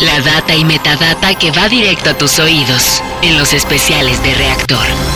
La data y metadata que va directo a tus oídos en los especiales de reactor.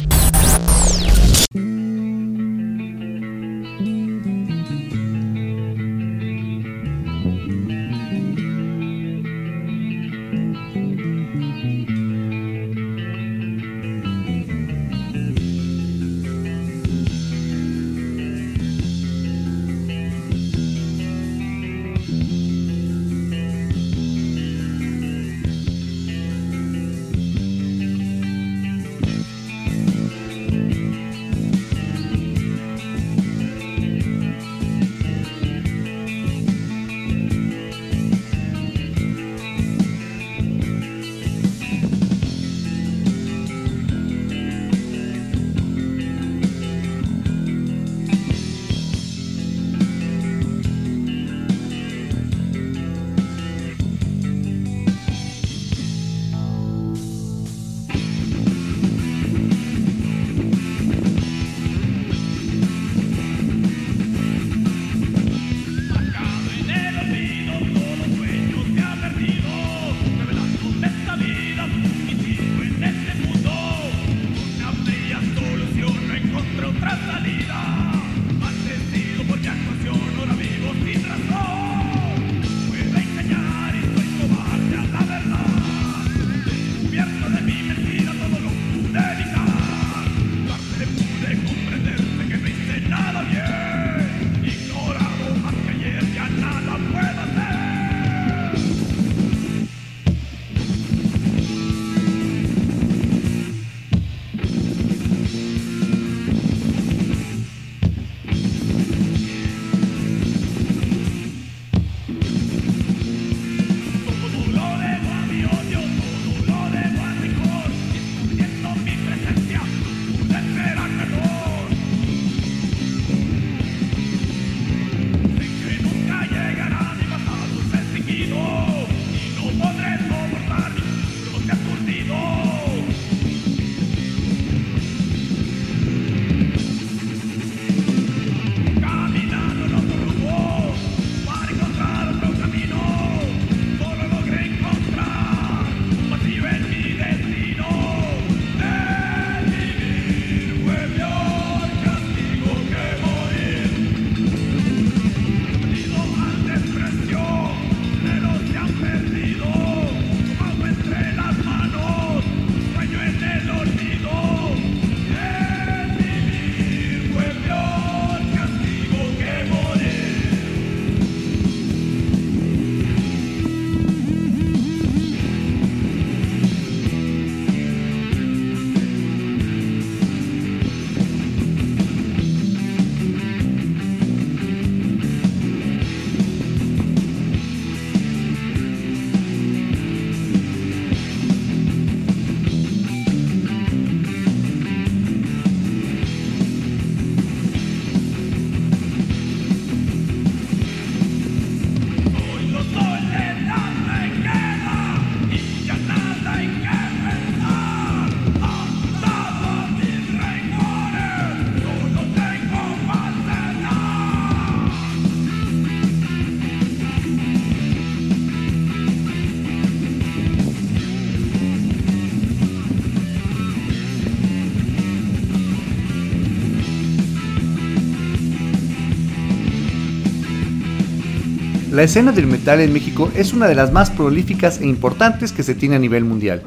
La escena del metal en México es una de las más prolíficas e importantes que se tiene a nivel mundial.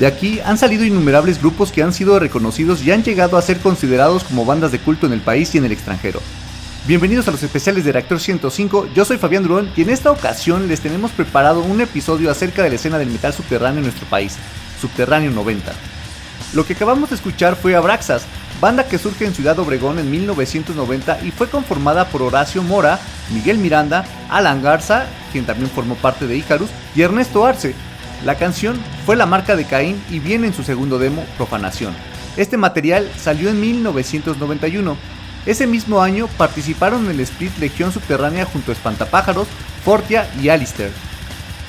De aquí han salido innumerables grupos que han sido reconocidos y han llegado a ser considerados como bandas de culto en el país y en el extranjero. Bienvenidos a los especiales de Reactor 105, yo soy Fabián Durón y en esta ocasión les tenemos preparado un episodio acerca de la escena del metal subterráneo en nuestro país, Subterráneo 90. Lo que acabamos de escuchar fue Abraxas, banda que surge en Ciudad Obregón en 1990 y fue conformada por Horacio Mora, Miguel Miranda, Alan Garza, quien también formó parte de Icarus, y Ernesto Arce. La canción fue la marca de Caín y viene en su segundo demo, Profanación. Este material salió en 1991. Ese mismo año participaron en el split Legión Subterránea junto a Espantapájaros, Fortia y Alistair.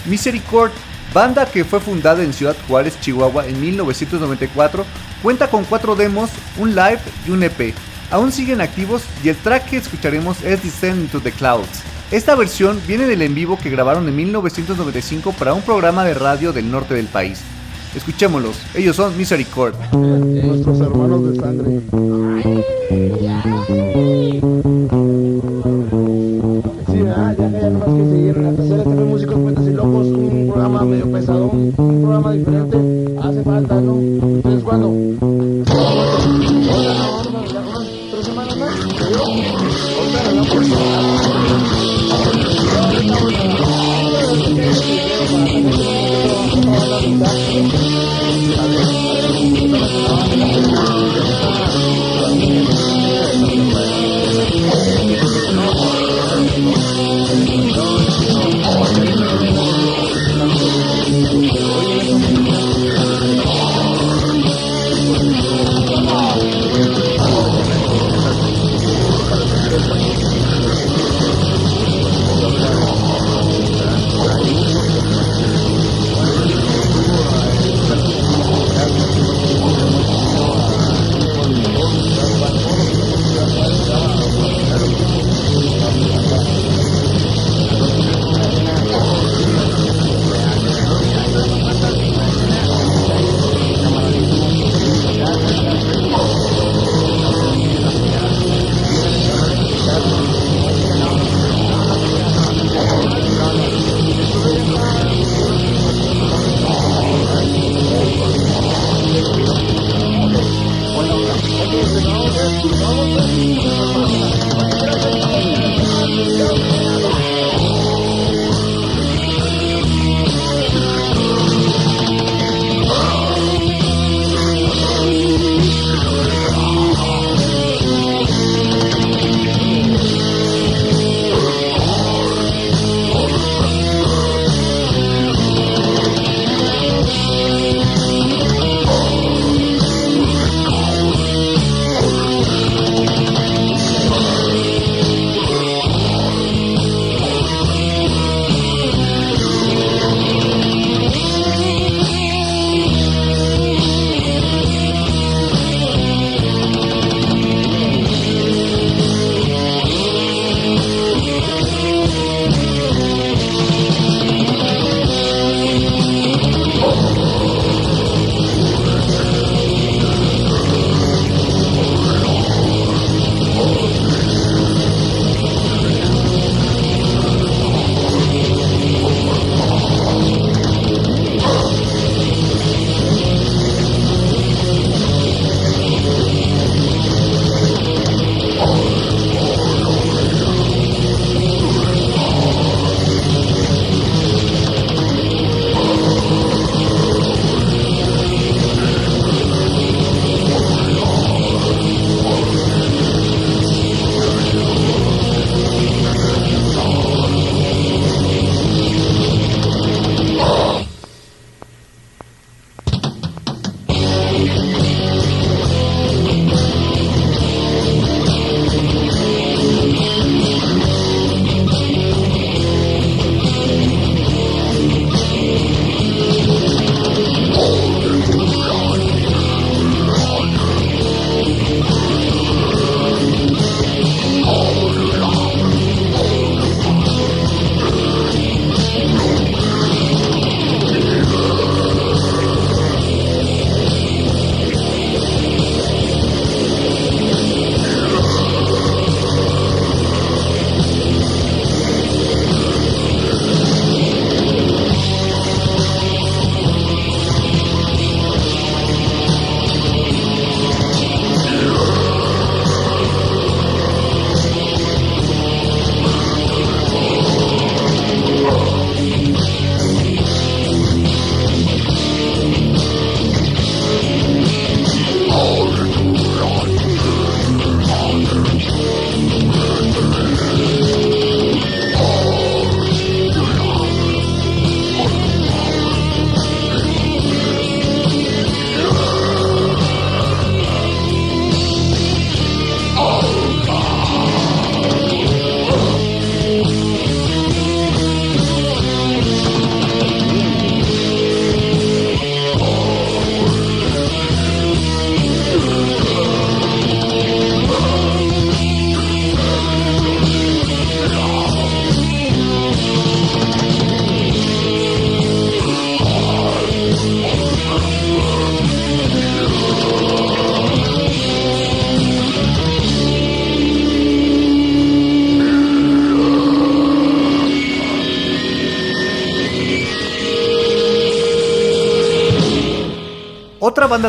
Misericord, banda que fue fundada en Ciudad Juárez, Chihuahua en 1994, Cuenta con cuatro demos, un live y un EP. Aún siguen activos y el track que escucharemos es Descend into the Clouds. Esta versión viene del en vivo que grabaron en 1995 para un programa de radio del norte del país. Escuchémoslos, ellos son Misericord. Nuestros hermanos de sangre. Programa diferente,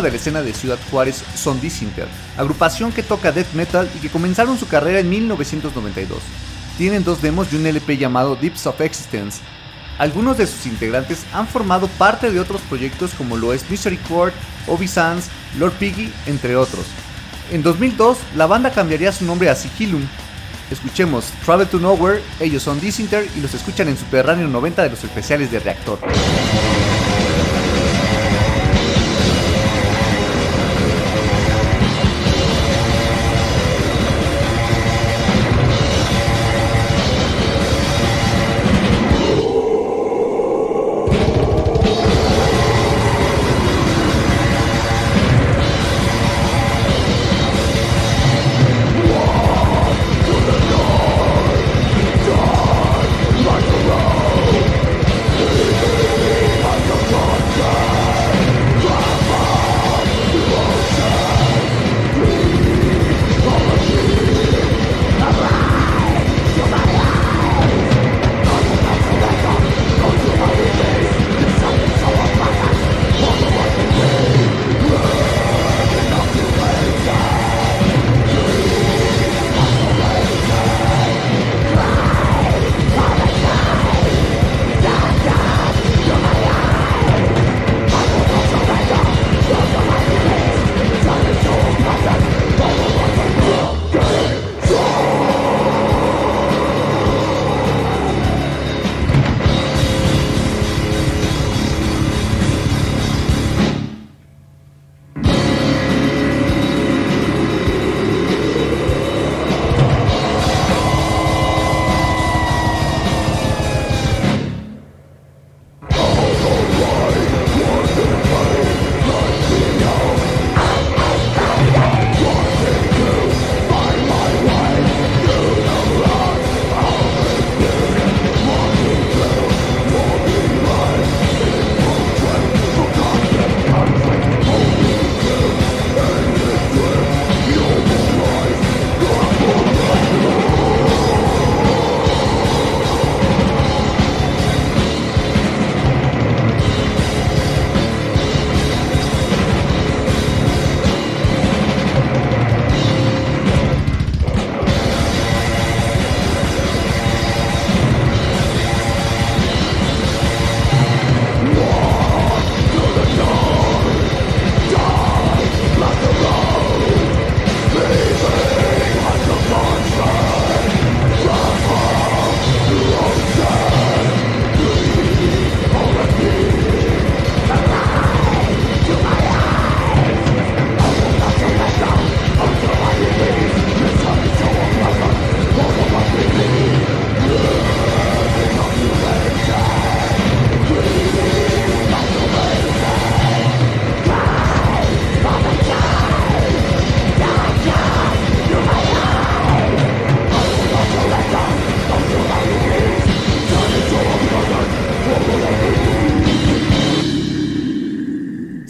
de la escena de Ciudad Juárez son Disinter, agrupación que toca death metal y que comenzaron su carrera en 1992. Tienen dos demos y un LP llamado Deeps of Existence. Algunos de sus integrantes han formado parte de otros proyectos como lo es Mystery Court, Obi Sans, Lord Piggy, entre otros. En 2002, la banda cambiaría su nombre a Sigilum. Escuchemos Travel to Nowhere, ellos son Disinter y los escuchan en Subterráneo 90 de los especiales de Reactor.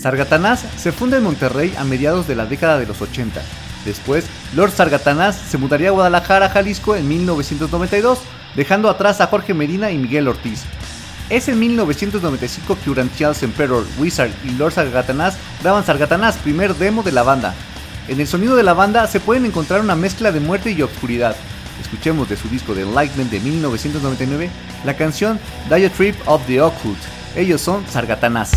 Sargatanás se funda en Monterrey a mediados de la década de los 80. Después, Lord Sargatanás se mudaría a Guadalajara, Jalisco en 1992, dejando atrás a Jorge Medina y Miguel Ortiz. Es en 1995 que Urantials Emperor, Wizard y Lord Sargatanás graban Sargatanás, primer demo de la banda. En el sonido de la banda se pueden encontrar una mezcla de muerte y oscuridad. Escuchemos de su disco de Enlightenment de 1999 la canción Diatribe of the Occult. Ellos son Sargatanás.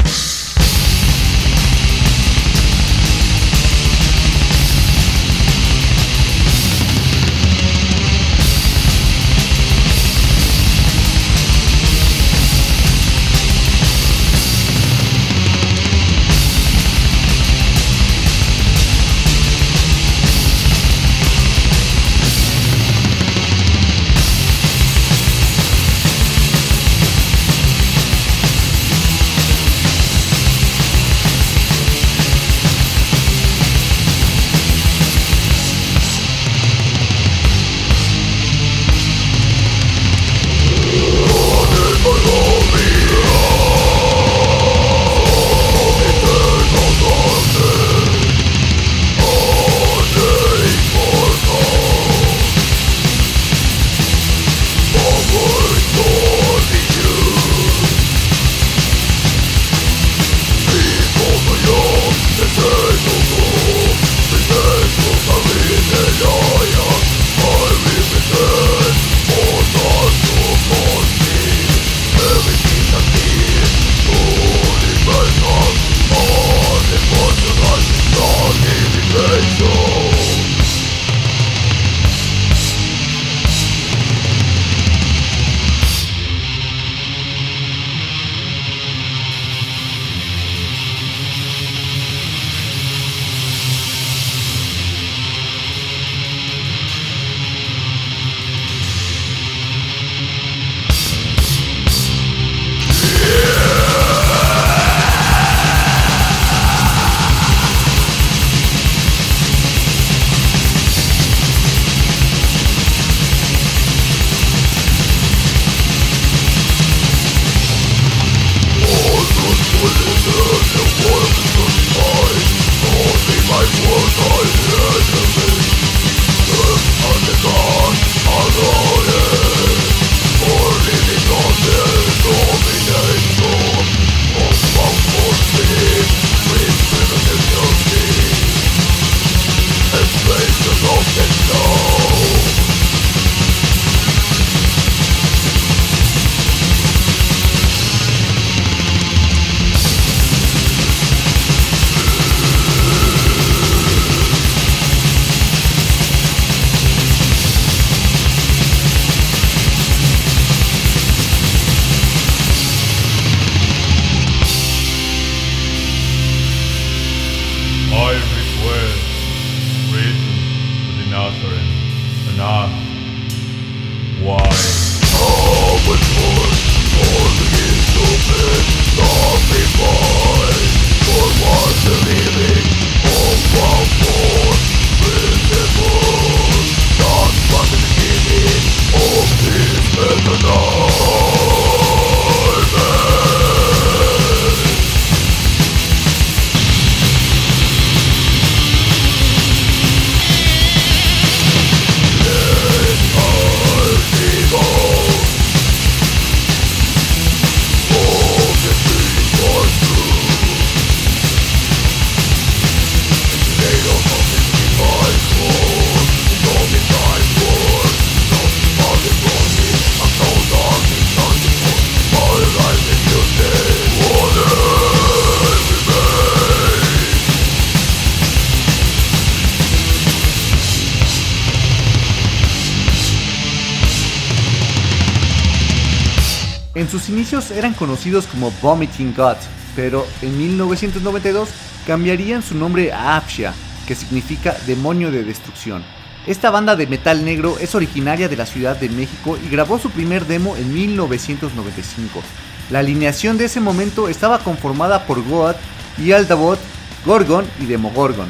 Inicios eran conocidos como Vomiting God, pero en 1992 cambiarían su nombre a Apshia, que significa demonio de destrucción. Esta banda de metal negro es originaria de la Ciudad de México y grabó su primer demo en 1995. La alineación de ese momento estaba conformada por Goat y Aldabot, Gorgon y Demogorgon.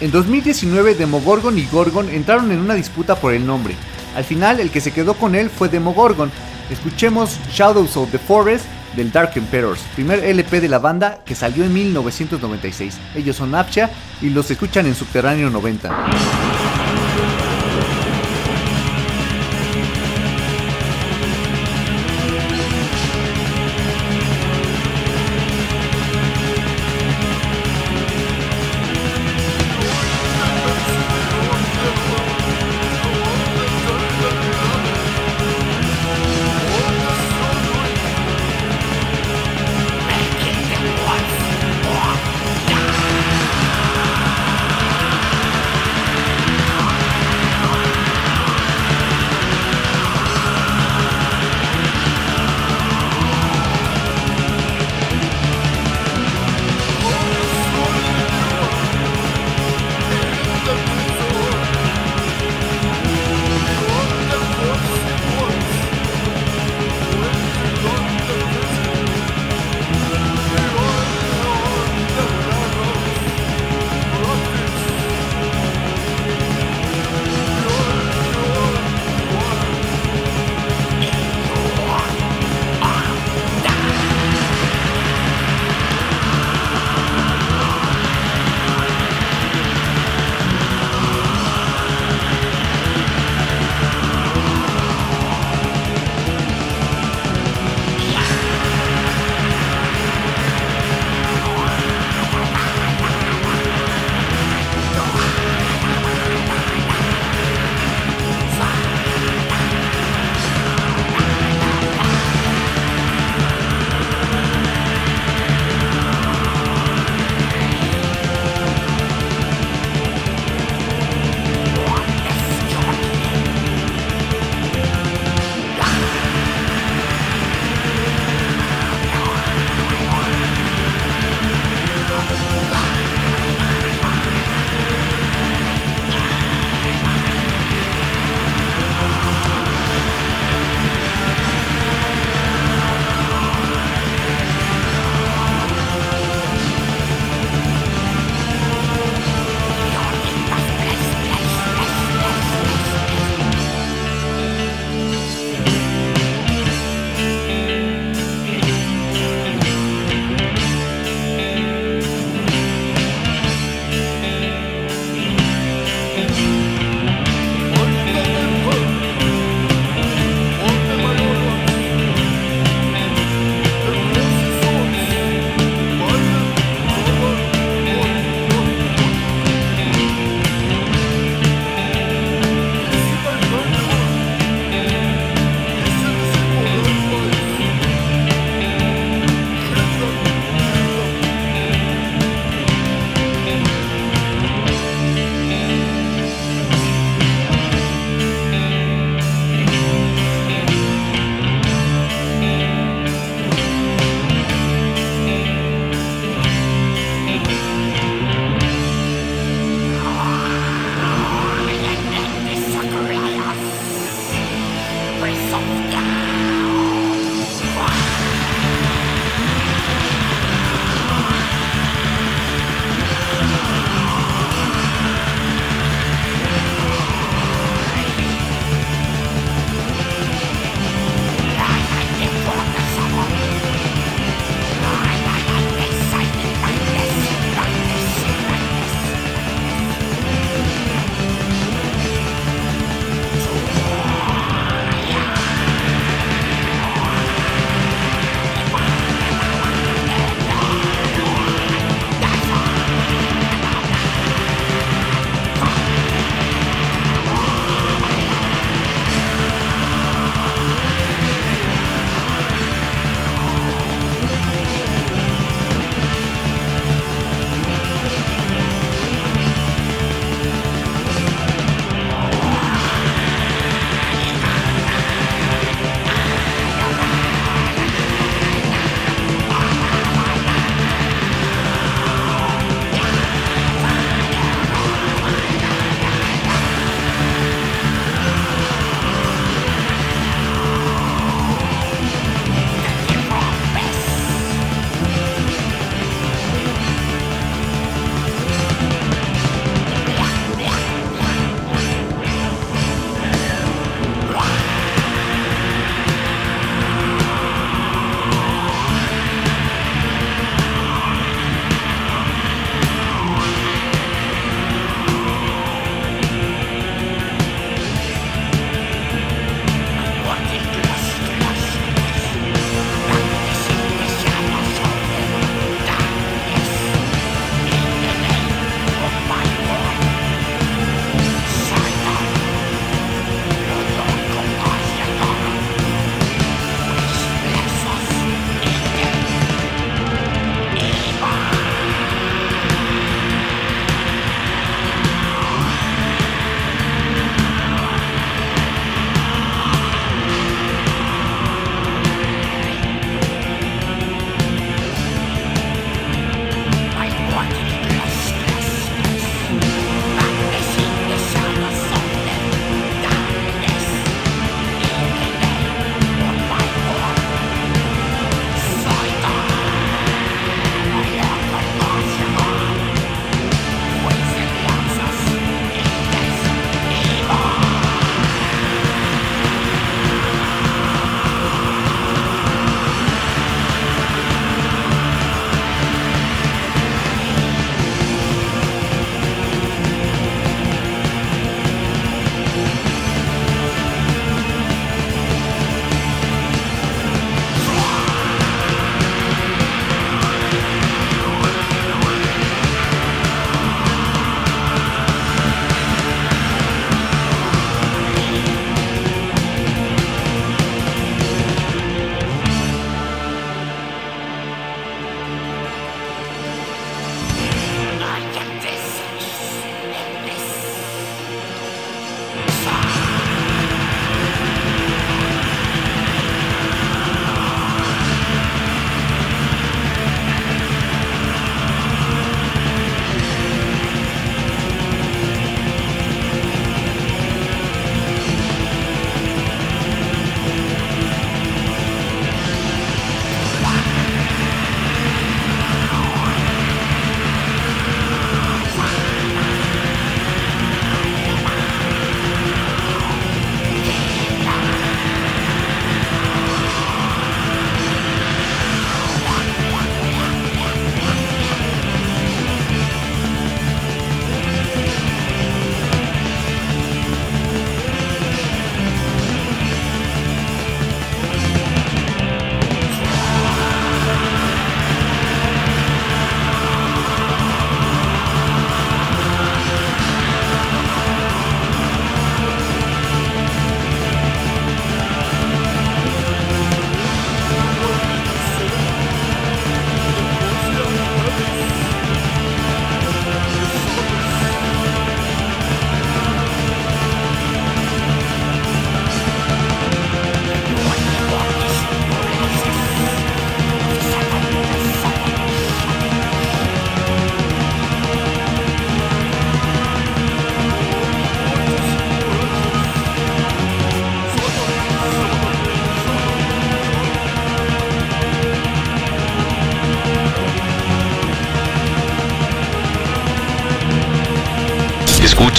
En 2019 Demogorgon y Gorgon entraron en una disputa por el nombre. Al final el que se quedó con él fue Demogorgon. Escuchemos Shadows of the Forest del Dark Emperors, primer LP de la banda que salió en 1996. Ellos son Apcha y los escuchan en Subterráneo 90.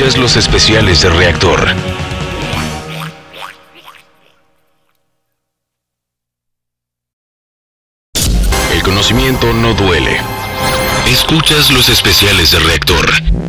Escuchas los especiales de reactor. El conocimiento no duele. Escuchas los especiales de reactor.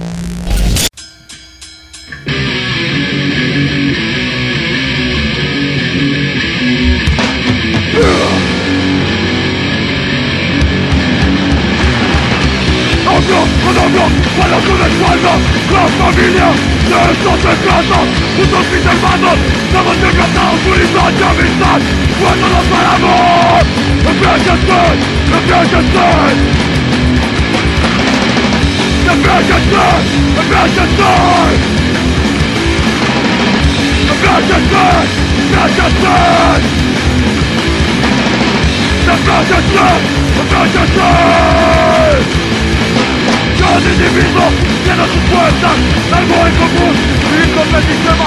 Cada individuo tiene sus fuerzas, algo en común Y con el sistema,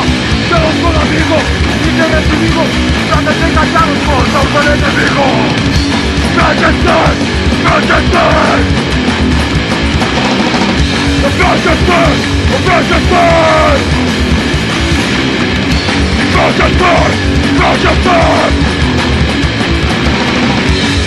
pero son amigos Y que recibimos, traten de engañarnos por causa del enemigo ¡Cállense! ¡Cállense! ¡Cállense! ¡Cállense! ¡Cállense! ¡Cállense! ¡Cállense! individuos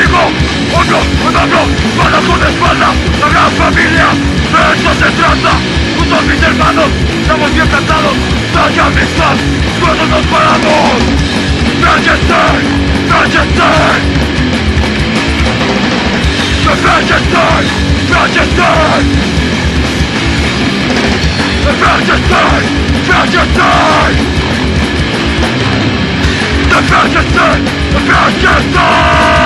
enemigo, hombro con hombro, espalda con espalda, la gran familia, de eso se trata, juntos mis hermanos, estamos bien tratados, talla amistad, cuando nos paramos, ¡Cállate! ¡Cállate! ¡Cállate! ¡Cállate! ¡Cállate! ¡Cállate! ¡Cállate! ¡Cállate!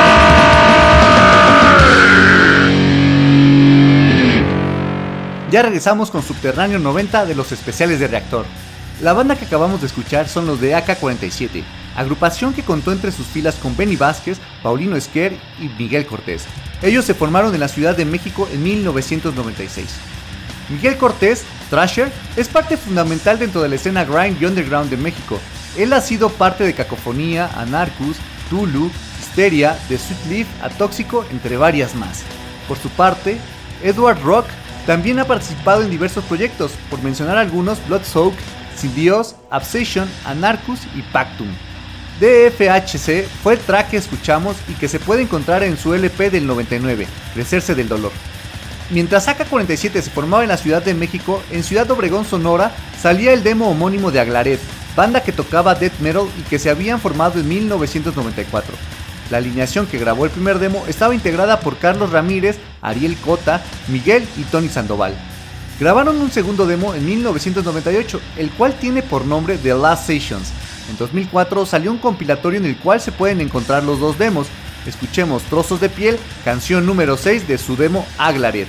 Ya regresamos con Subterráneo 90 de los especiales de Reactor. La banda que acabamos de escuchar son los de AK-47, agrupación que contó entre sus filas con Benny Vázquez, Paulino Esquer y Miguel Cortés. Ellos se formaron en la Ciudad de México en 1996. Miguel Cortés, Thrasher, es parte fundamental dentro de la escena grind y underground de México, él ha sido parte de Cacofonía, Anarchus, Tulu, Hysteria, de Sweet Leaf a Tóxico, entre varias más. Por su parte, Edward Rock también ha participado en diversos proyectos, por mencionar algunos Bloodsoak, Sin Dios, Obsession, Anarchus y Pactum. DFHC fue el track que escuchamos y que se puede encontrar en su LP del 99, Crecerse del Dolor. Mientras AK-47 se formaba en la Ciudad de México, en Ciudad Obregón, Sonora, salía el demo homónimo de Aglaret, banda que tocaba death metal y que se habían formado en 1994. La alineación que grabó el primer demo estaba integrada por Carlos Ramírez, Ariel Cota, Miguel y Tony Sandoval. Grabaron un segundo demo en 1998, el cual tiene por nombre The Last Sessions. En 2004 salió un compilatorio en el cual se pueden encontrar los dos demos. Escuchemos Trozos de Piel, canción número 6 de su demo Aglaret.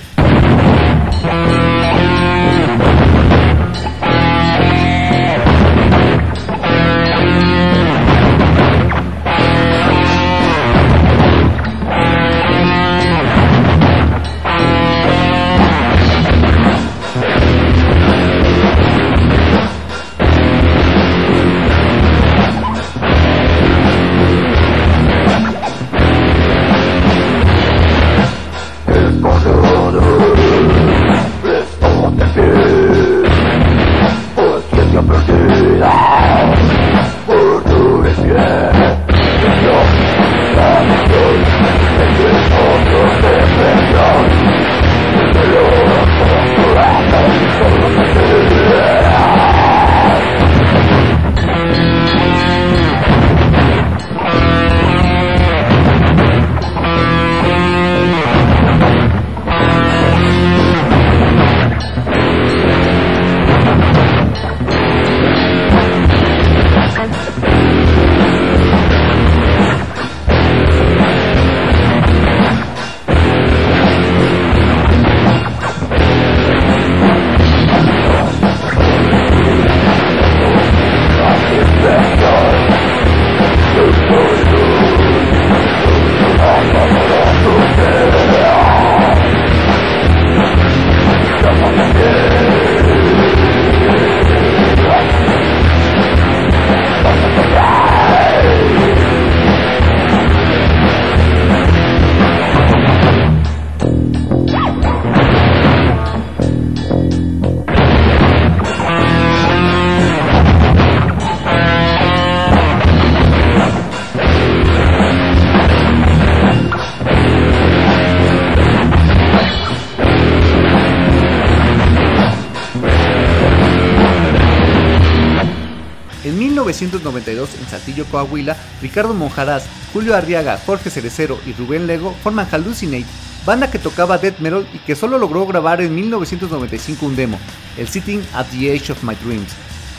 1992 en Saltillo, Coahuila, Ricardo Monjaraz, Julio Arriaga, Jorge Cerecero y Rubén Lego forman Hallucinate, banda que tocaba death metal y que solo logró grabar en 1995 un demo, el Sitting at the Edge of My Dreams.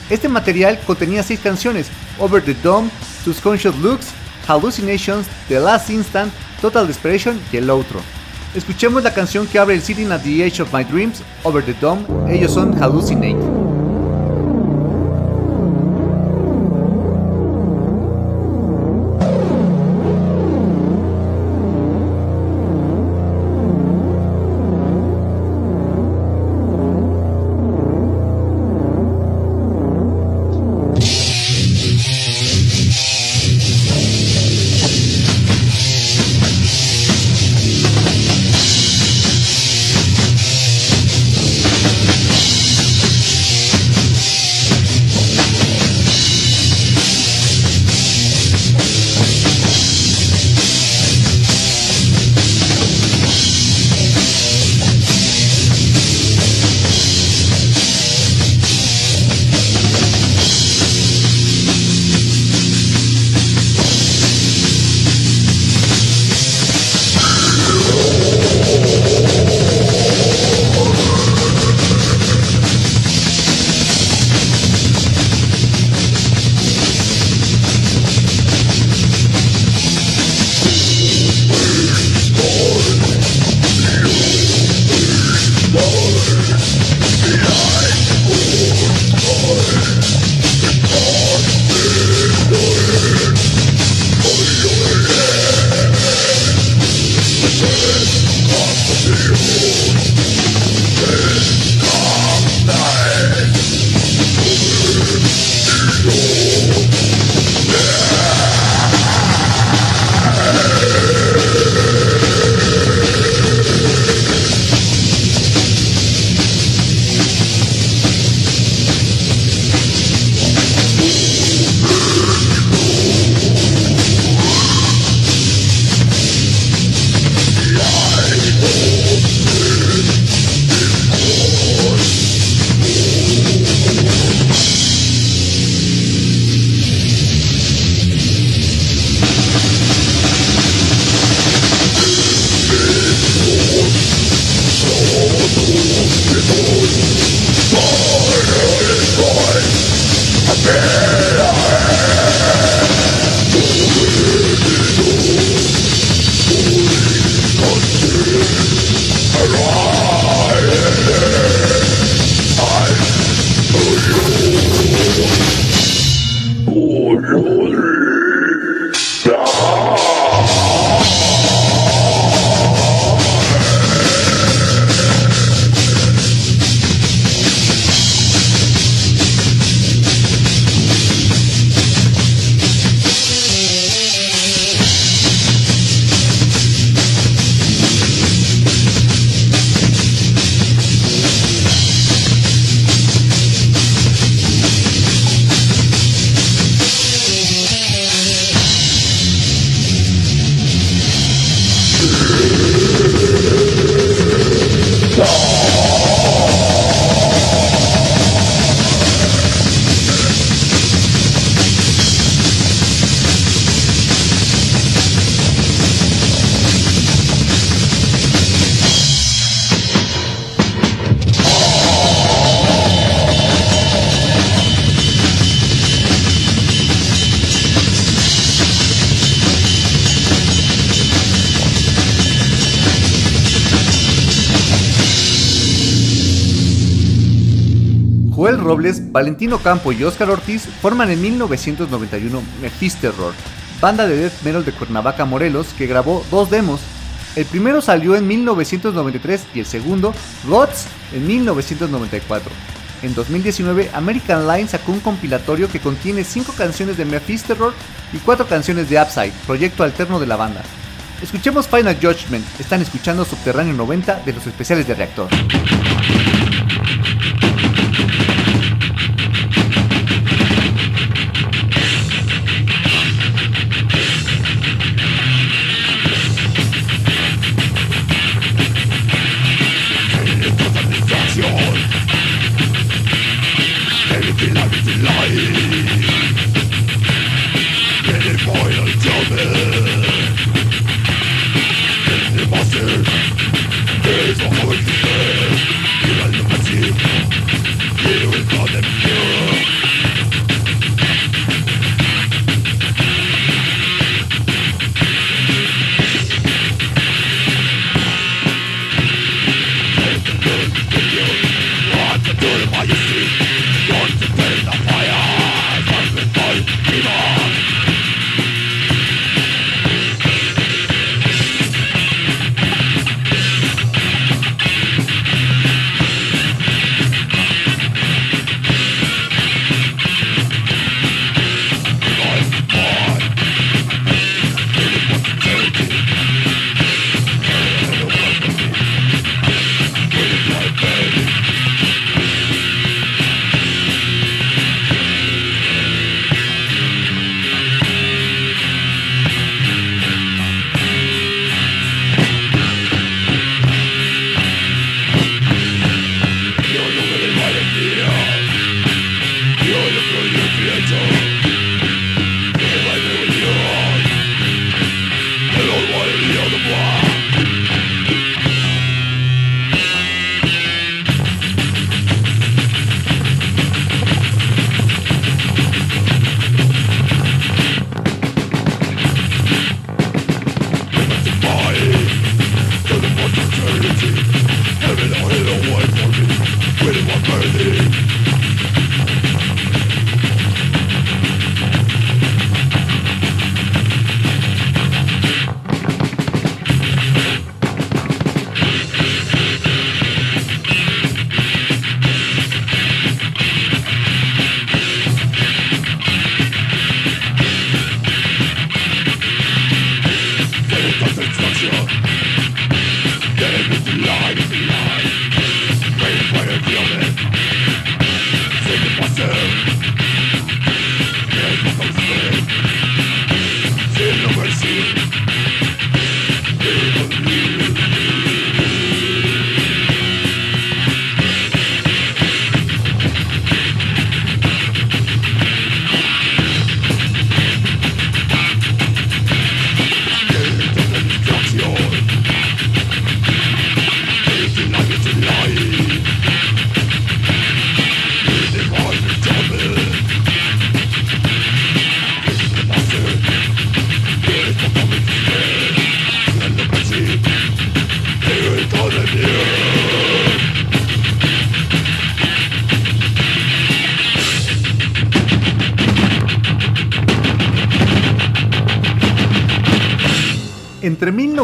Este material contenía seis canciones, Over the Dome, Subconscious Looks, Hallucinations, The Last Instant, Total Desperation y el outro. Escuchemos la canción que abre el Sitting at the Edge of My Dreams, Over the Dome, ellos son Hallucinate. Valentino Campo y Oscar Ortiz forman en 1991 Mephisterror, banda de death metal de Cuernavaca, Morelos, que grabó dos demos. El primero salió en 1993 y el segundo, Gods, en 1994. En 2019, American Line sacó un compilatorio que contiene 5 canciones de Mephisterror y 4 canciones de Upside, proyecto alterno de la banda. Escuchemos Final Judgment, están escuchando Subterráneo 90 de los especiales de Reactor.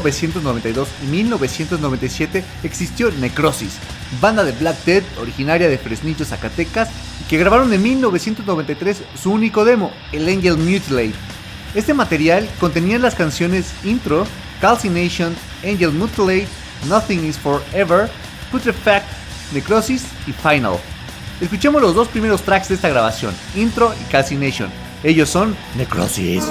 1992 y 1997 existió Necrosis, banda de Black Death originaria de Fresnillo, Zacatecas, que grabaron en 1993 su único demo, el Angel Mutilate. Este material contenía las canciones Intro, Calcination, Angel Mutilate, Nothing is Forever, Putrefact, Necrosis y Final. Escuchemos los dos primeros tracks de esta grabación, Intro y Calcination. Ellos son Necrosis.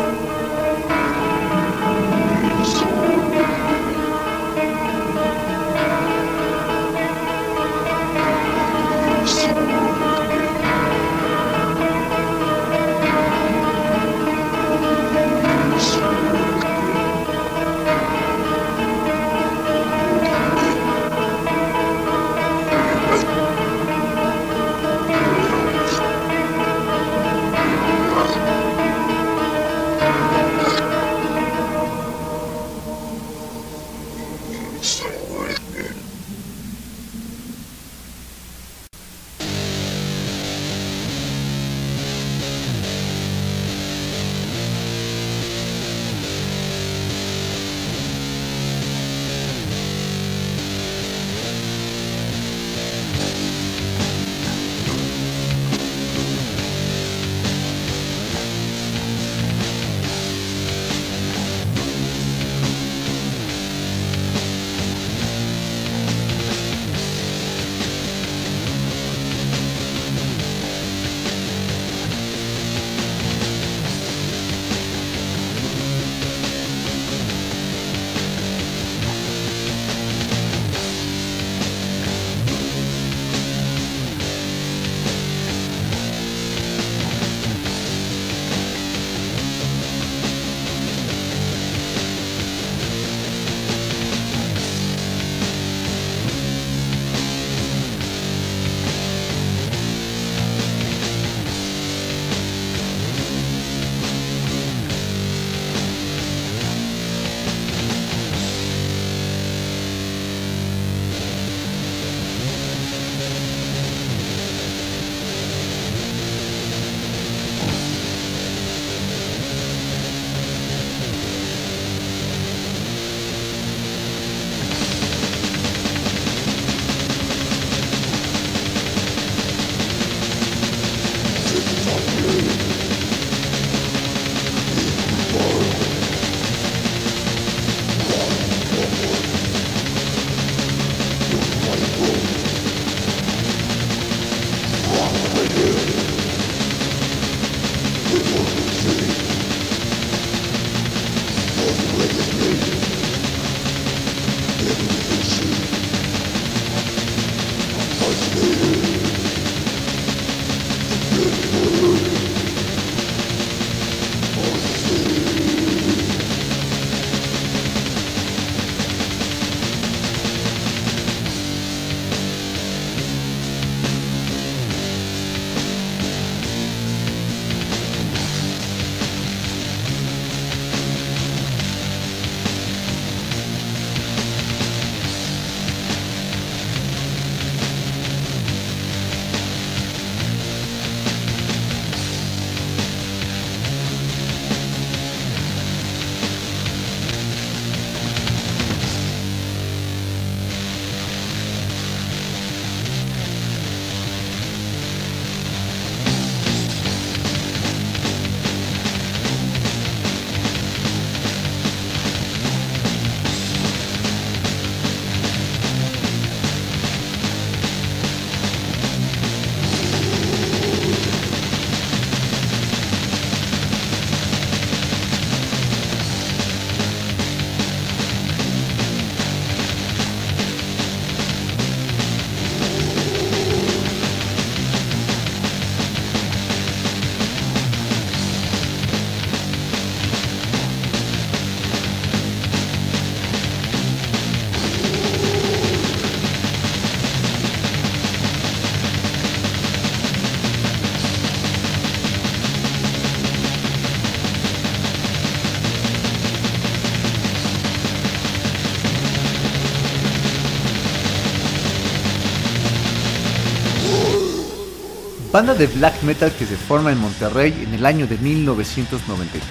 Banda de black metal que se forma en Monterrey en el año de 1993.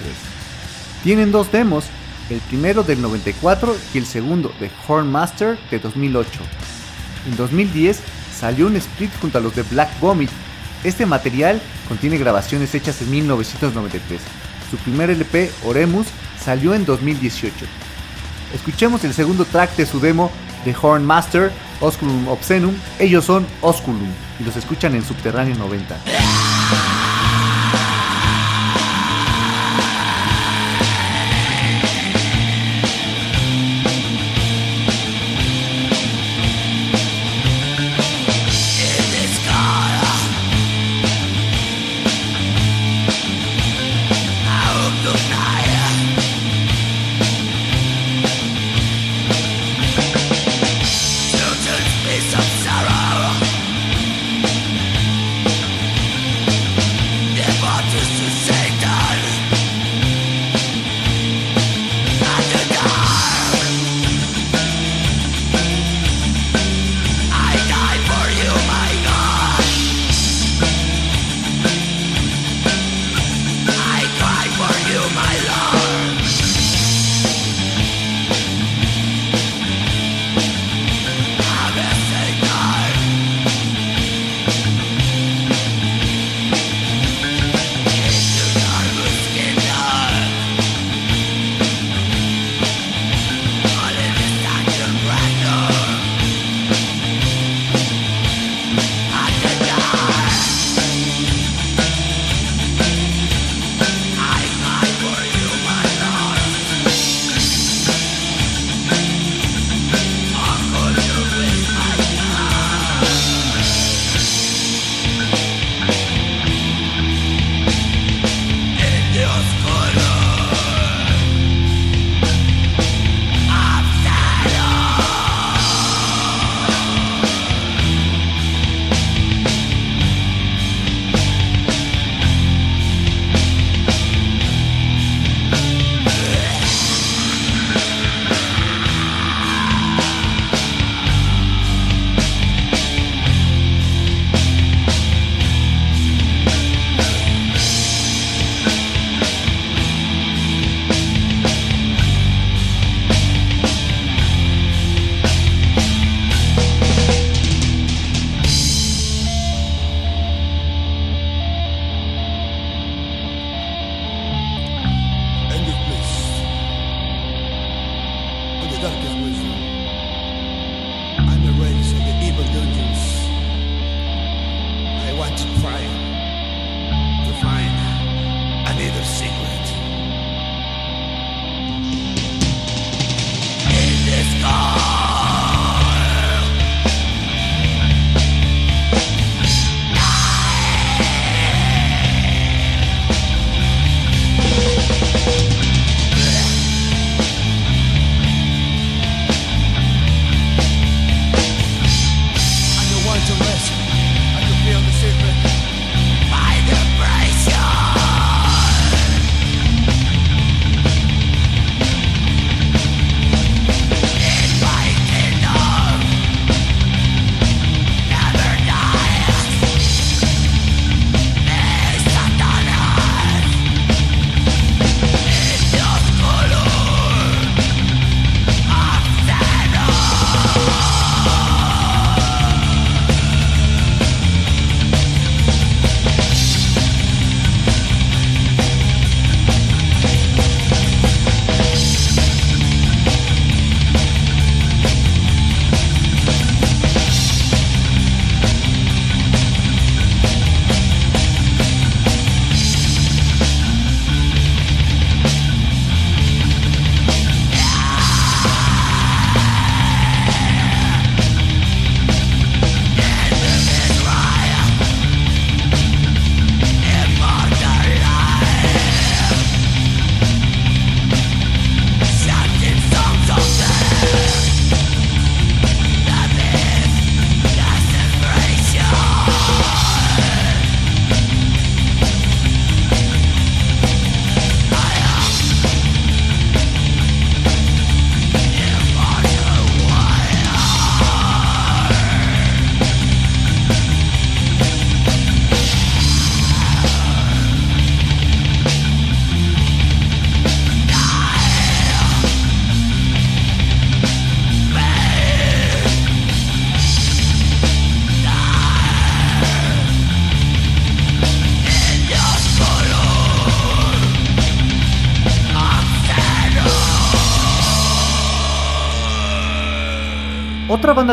Tienen dos demos, el primero del 94 y el segundo de Hornmaster de 2008. En 2010 salió un split junto a los de Black Vomit. Este material contiene grabaciones hechas en 1993. Su primer LP, Oremus, salió en 2018. Escuchemos el segundo track de su demo de Hornmaster, Osculum Obscenum. Ellos son Osculum y los escuchan en Subterráneo 90.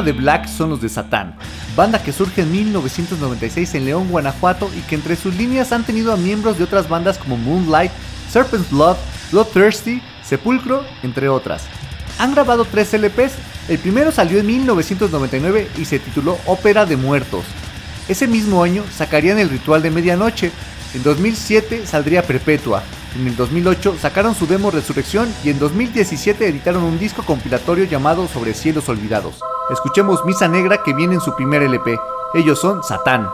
De black son los de Satán, banda que surge en 1996 en León, Guanajuato y que entre sus líneas han tenido a miembros de otras bandas como Moonlight, Serpent's Blood, Bloodthirsty, Sepulcro, entre otras. Han grabado tres LPs, el primero salió en 1999 y se tituló Ópera de Muertos. Ese mismo año sacarían El Ritual de Medianoche, en 2007 saldría Perpetua, en el 2008 sacaron su demo Resurrección y en 2017 editaron un disco compilatorio llamado Sobre Cielos Olvidados. Escuchemos Misa Negra que viene en su primer LP. Ellos son Satán.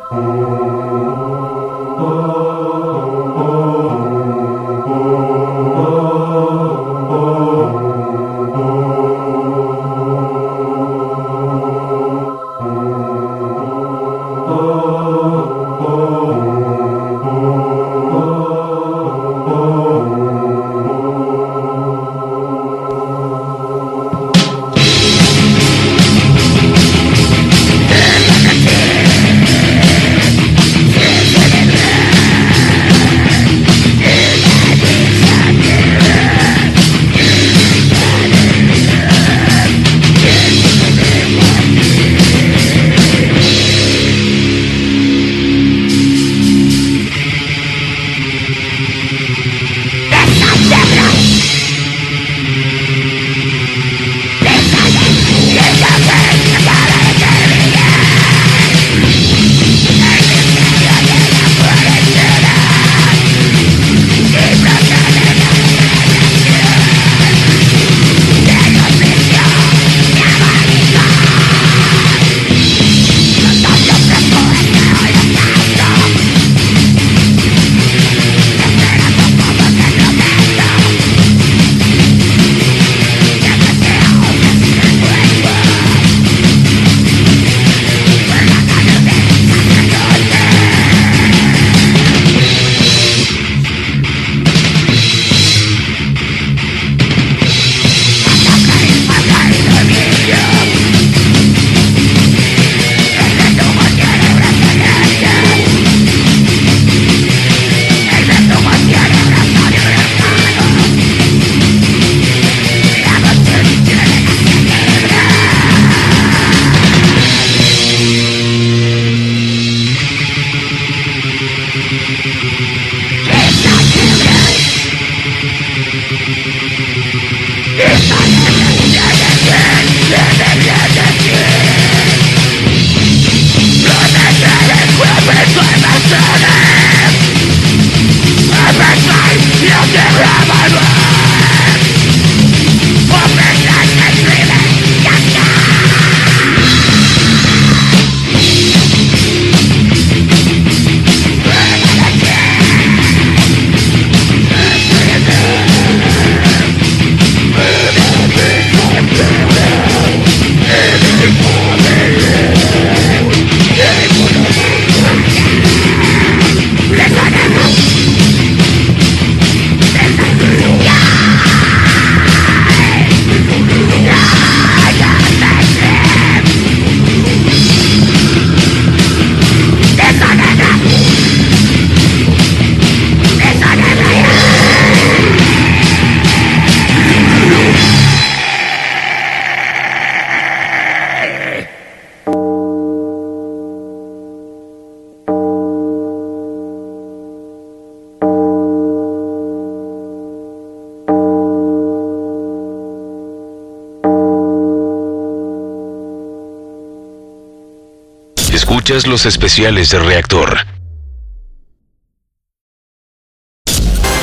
Escuchas los especiales de reactor.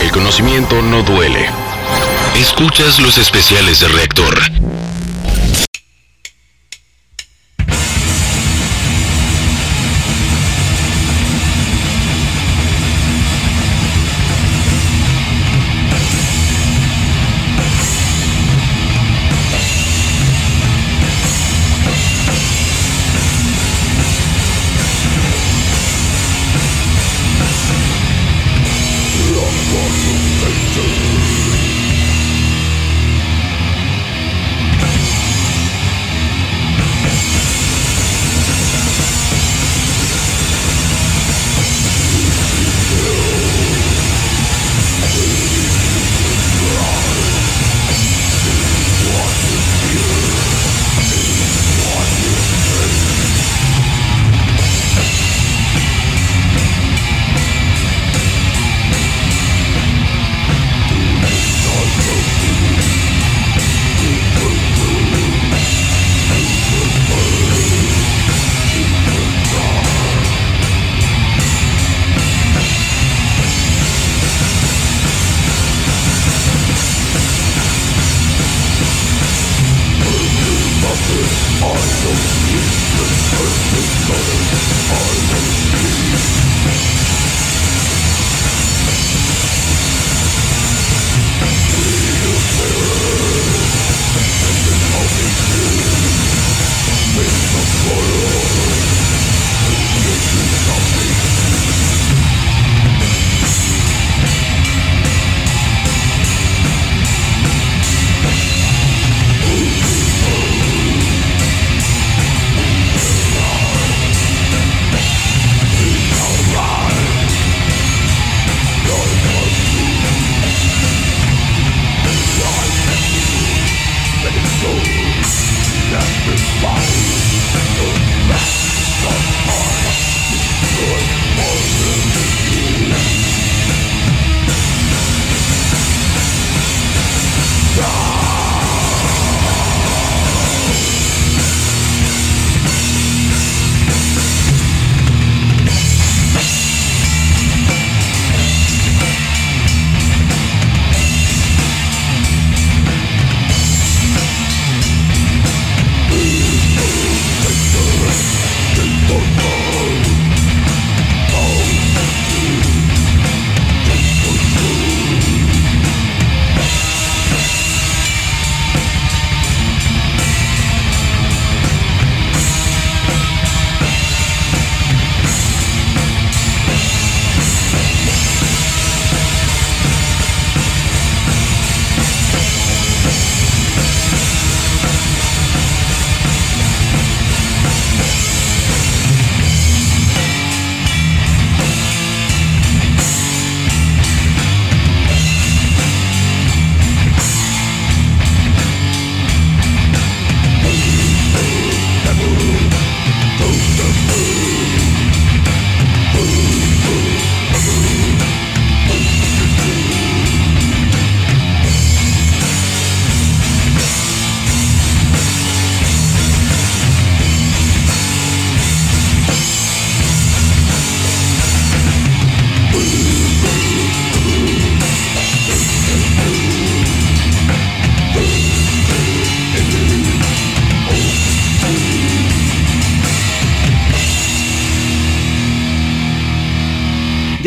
El conocimiento no duele. Escuchas los especiales de reactor.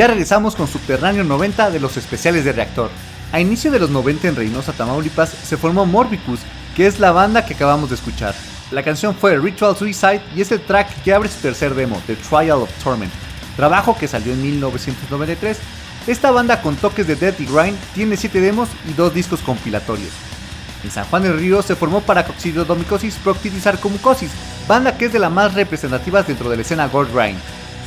Ya regresamos con Subterráneo 90 de los especiales de reactor. A inicio de los 90 en Reynosa, Tamaulipas, se formó Morbicus, que es la banda que acabamos de escuchar. La canción fue Ritual Suicide y es el track que abre su tercer demo, The Trial of Torment, trabajo que salió en 1993. Esta banda con toques de death grind tiene 7 demos y 2 discos compilatorios. En San Juan del Río se formó Paracoxidodomicosis Proctitis Arcomucosis, banda que es de las más representativas dentro de la escena Gold Grind.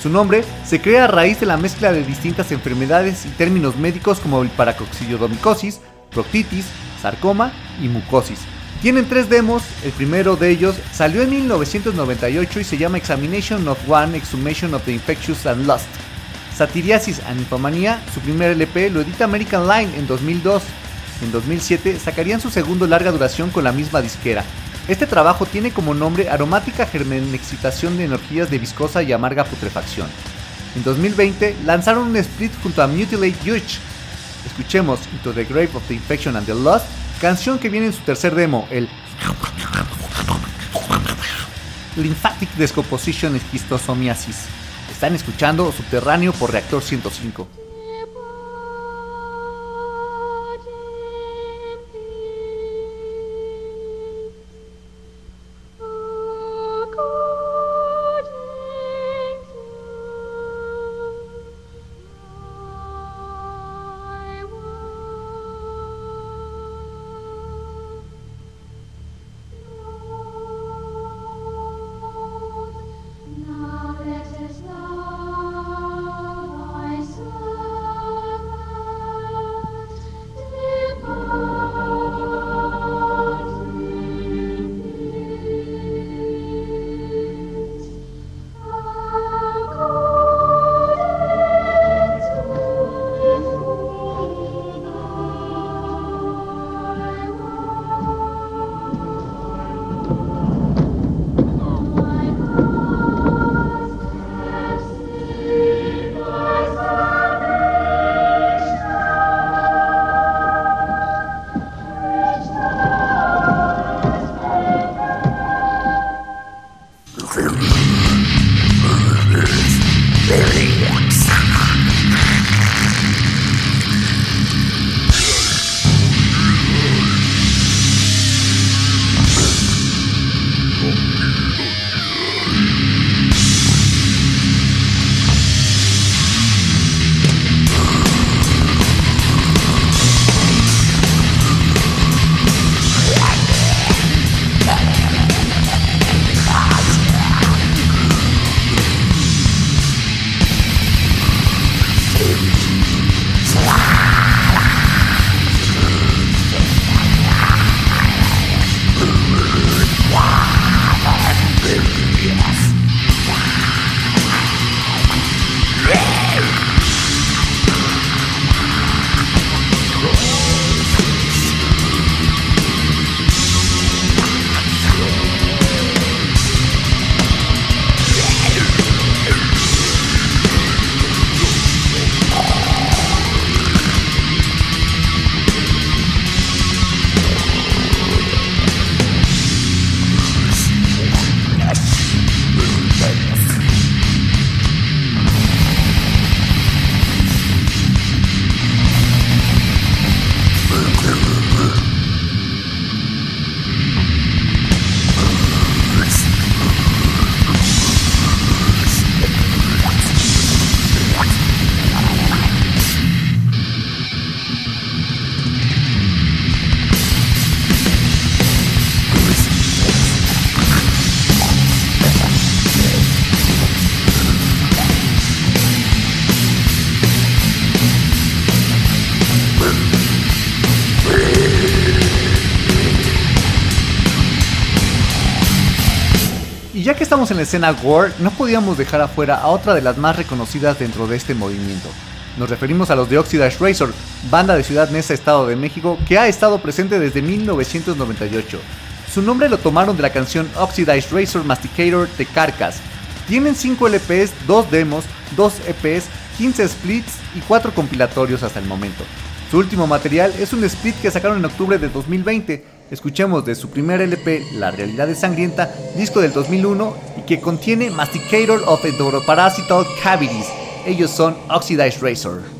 Su nombre se crea a raíz de la mezcla de distintas enfermedades y términos médicos como el paracoxidomicosis, proctitis, sarcoma y mucosis. Tienen tres demos, el primero de ellos salió en 1998 y se llama Examination of One, Exhumation of the Infectious and Lust. Satiriasis and Infomanía, su primer LP, lo edita American Line en 2002 en 2007 sacarían su segundo larga duración con la misma disquera. Este trabajo tiene como nombre Aromática Germen-Excitación de Energías de Viscosa y Amarga Putrefacción. En 2020 lanzaron un split junto a Mutilate Huge. Escuchemos Into the Grave of the Infection and the Lust, canción que viene en su tercer demo, el Lymphatic Descomposition Esquistosomiasis. Están escuchando Subterráneo por Reactor 105. En la escena Gore, no podíamos dejar afuera a otra de las más reconocidas dentro de este movimiento. Nos referimos a los de Oxidized Razor, banda de Ciudad Neza, Estado de México, que ha estado presente desde 1998. Su nombre lo tomaron de la canción Oxidized Razor Masticator de Carcass. Tienen 5 LPs, 2 demos, 2 EPs, 15 splits y 4 compilatorios hasta el momento. Su último material es un split que sacaron en octubre de 2020 Escuchemos de su primer LP, La Realidad es Sangrienta, disco del 2001 y que contiene Masticator of Endoparasital Cavities, Ellos son Oxidized Razor.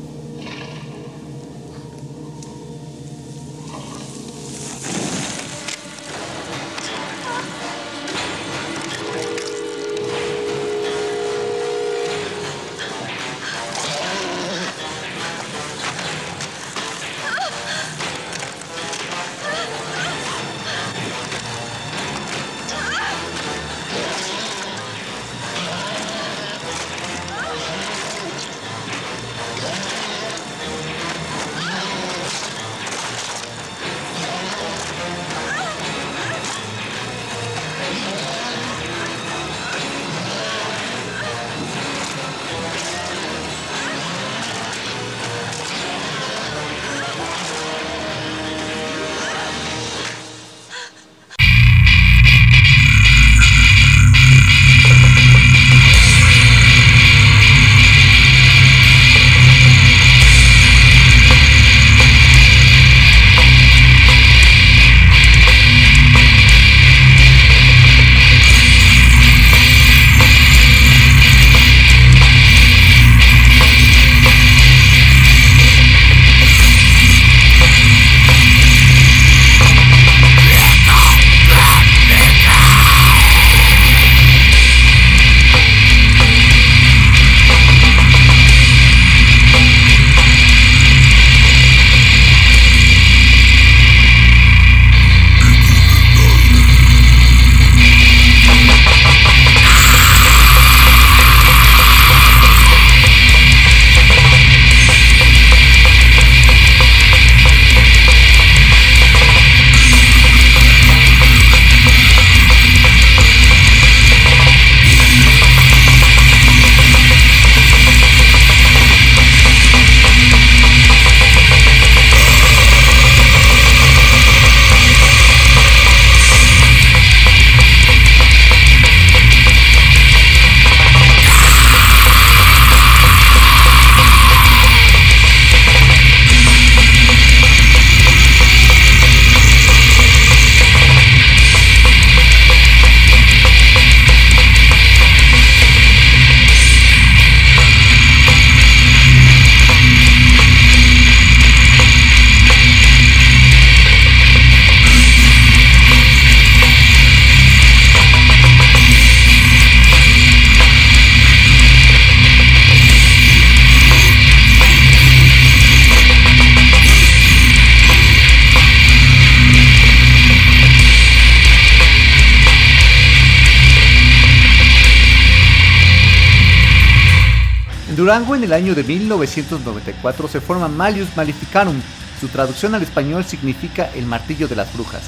Durango en el año de 1994 se forma Malius Maleficarum. Su traducción al español significa el martillo de las brujas.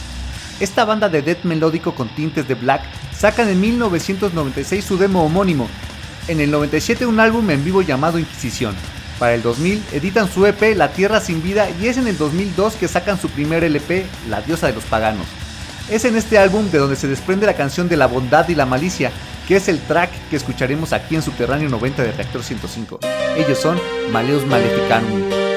Esta banda de death melódico con tintes de black sacan en 1996 su demo homónimo. En el 97 un álbum en vivo llamado Inquisición. Para el 2000 editan su EP La Tierra sin Vida y es en el 2002 que sacan su primer LP La Diosa de los Paganos. Es en este álbum de donde se desprende la canción de la bondad y la malicia, que es el track que escucharemos aquí en Subterráneo 90 de Reactor 105. Ellos son Maleus Maleficanum.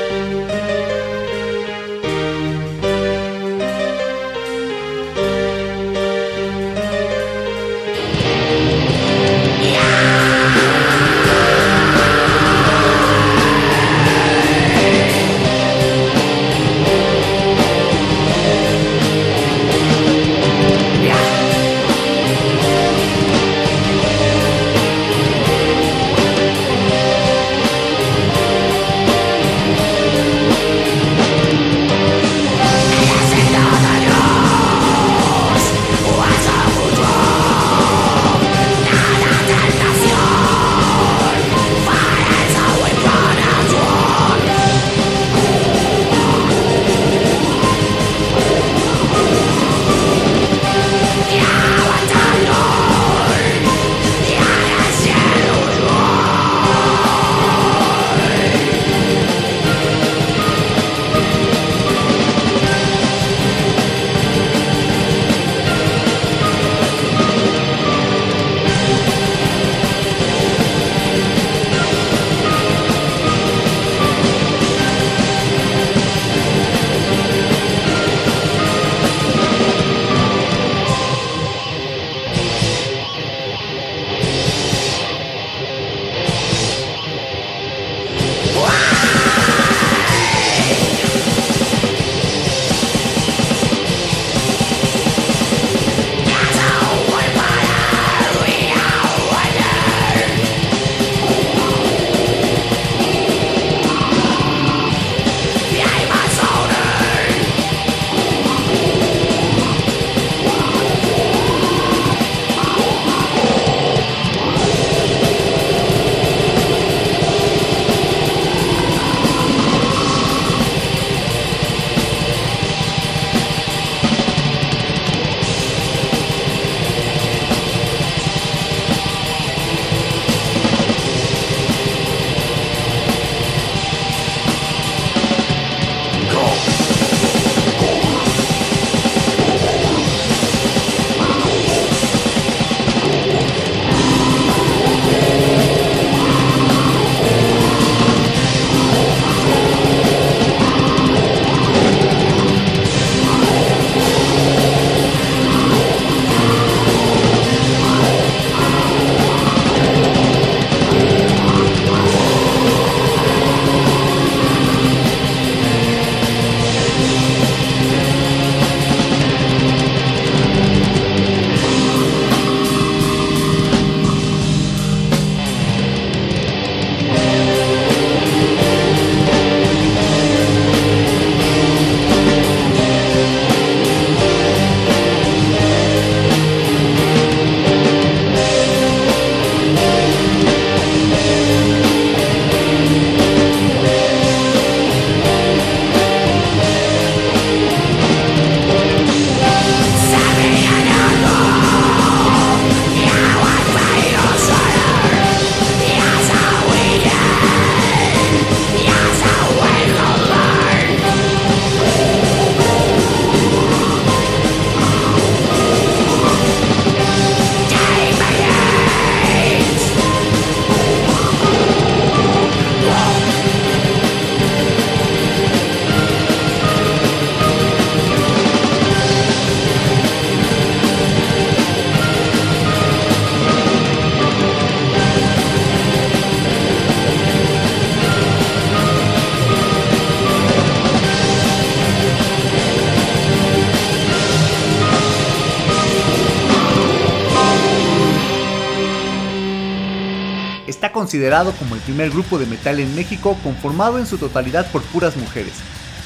Considerado como el primer grupo de metal en México conformado en su totalidad por puras mujeres.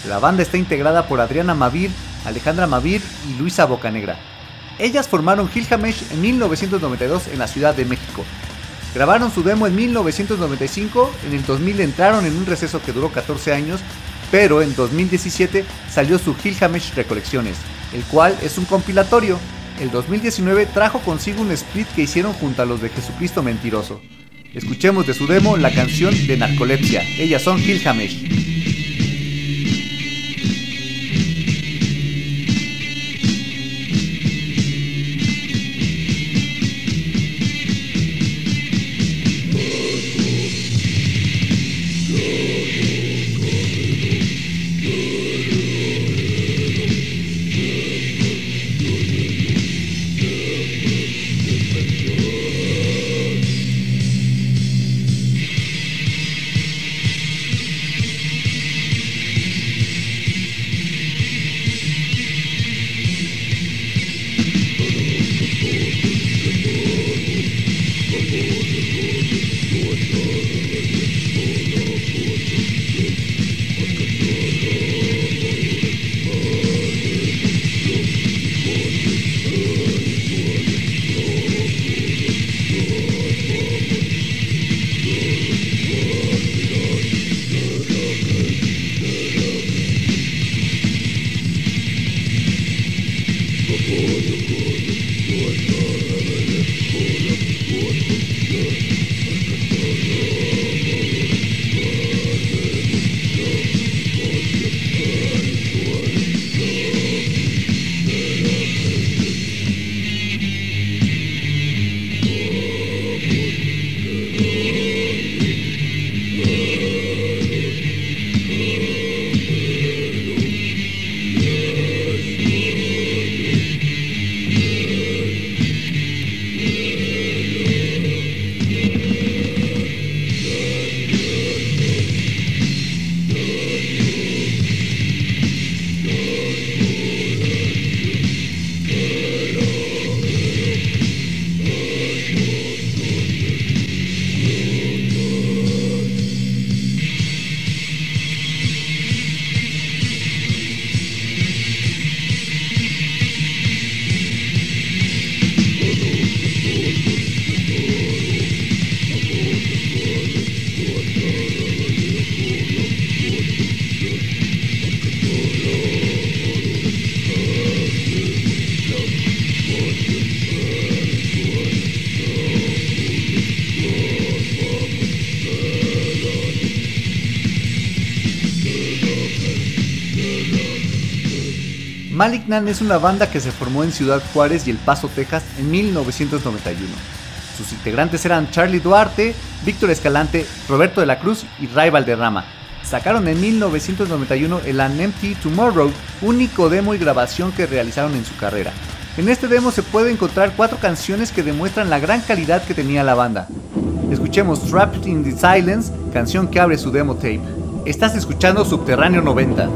La banda está integrada por Adriana Mavir, Alejandra Mavir y Luisa Bocanegra. Ellas formaron Gilgamesh en 1992 en la Ciudad de México. Grabaron su demo en 1995, en el 2000 entraron en un receso que duró 14 años, pero en 2017 salió su Gilgamesh Recolecciones, el cual es un compilatorio. El 2019 trajo consigo un split que hicieron junto a los de Jesucristo Mentiroso. Escuchemos de su demo la canción de Narcolepsia. Ellas son Gilgamesh. Malignan es una banda que se formó en Ciudad Juárez y El Paso, Texas en 1991. Sus integrantes eran Charlie Duarte, Víctor Escalante, Roberto de la Cruz y Ray Valderrama. Sacaron en 1991 el An Empty Tomorrow, único demo y grabación que realizaron en su carrera. En este demo se puede encontrar cuatro canciones que demuestran la gran calidad que tenía la banda. Escuchemos Trapped in the Silence, canción que abre su demo tape. Estás escuchando Subterráneo 90.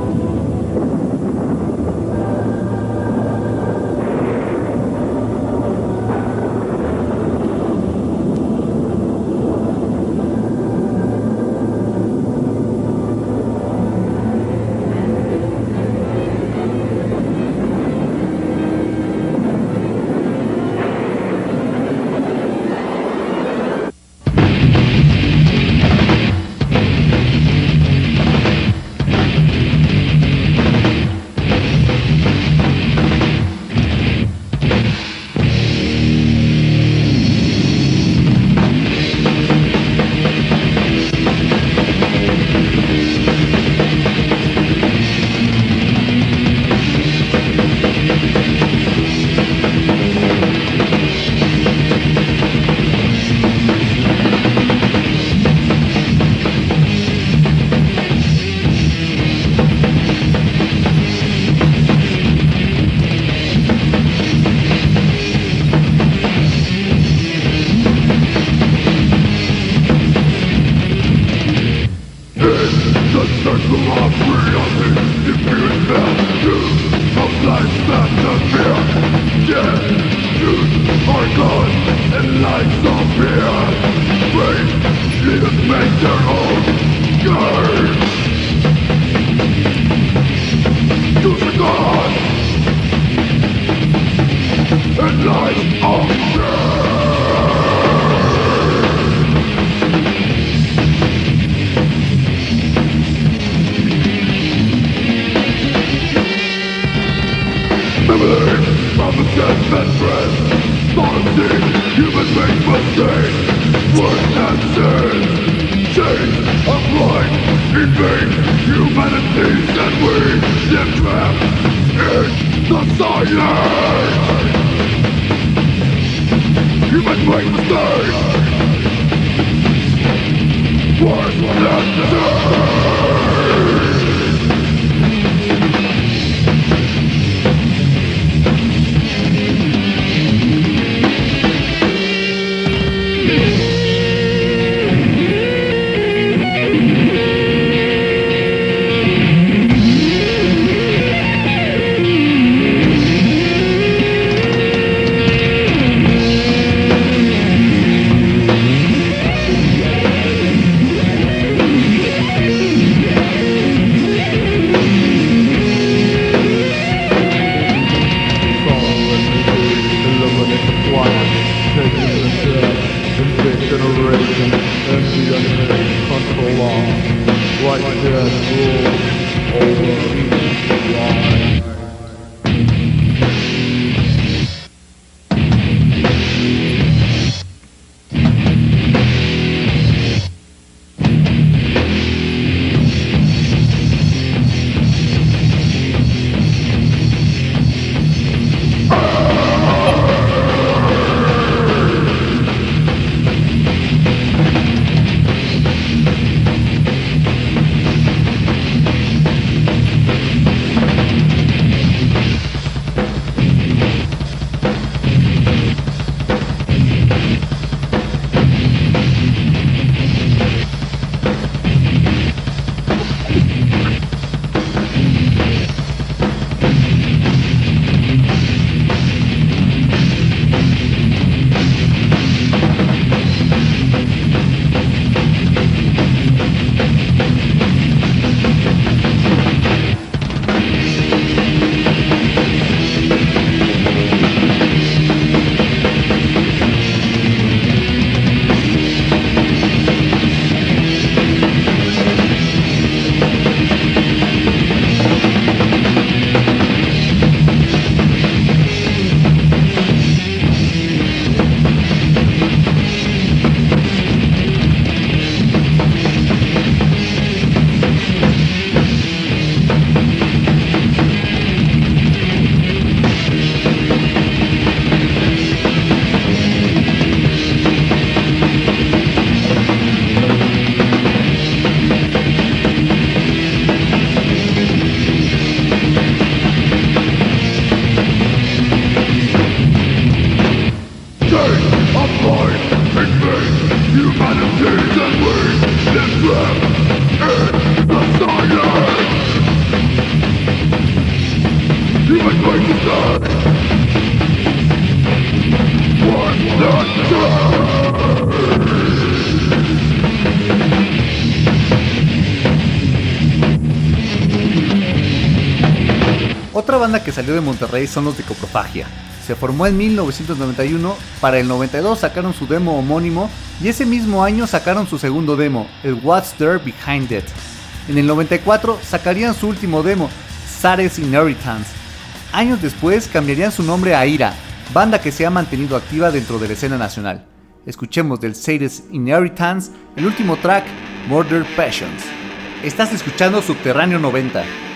Banda que salió de Monterrey son los de Coprofagia. Se formó en 1991, para el 92 sacaron su demo homónimo y ese mismo año sacaron su segundo demo, el What's There Behind It. En el 94 sacarían su último demo, Sares Inheritance. Años después cambiarían su nombre a Ira, banda que se ha mantenido activa dentro de la escena nacional. Escuchemos del Sares Inheritance el último track, Murder Passions. Estás escuchando Subterráneo 90.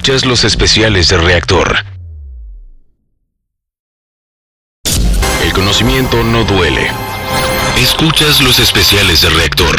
Escuchas los especiales de reactor. El conocimiento no duele. Escuchas los especiales de reactor.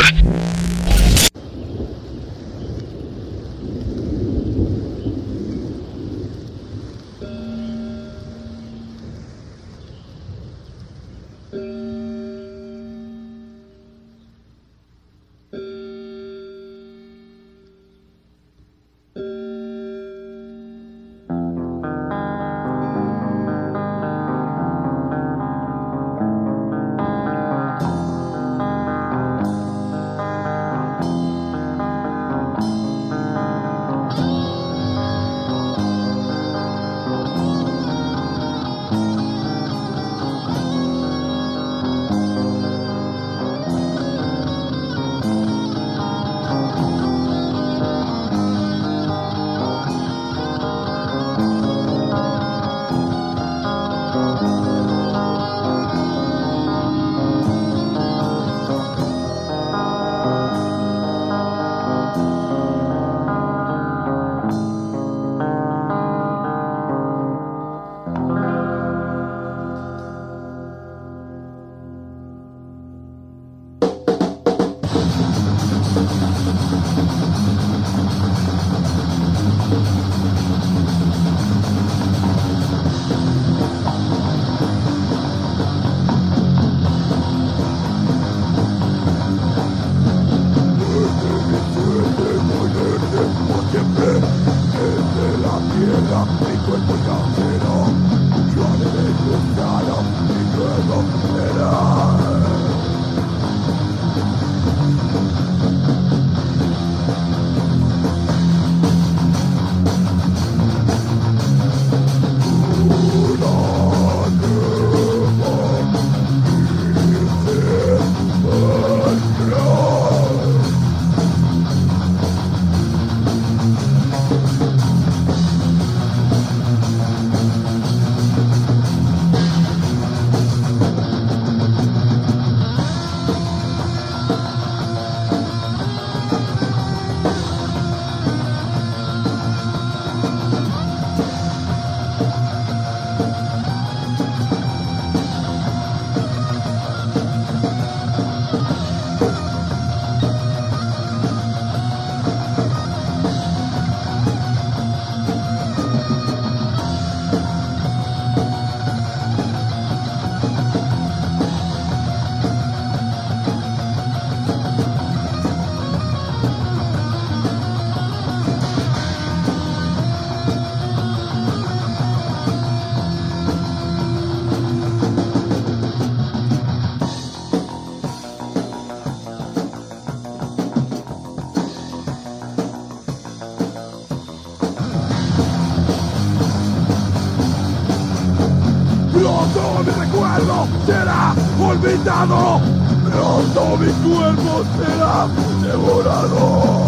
Pronto mi cuerpo será devorado.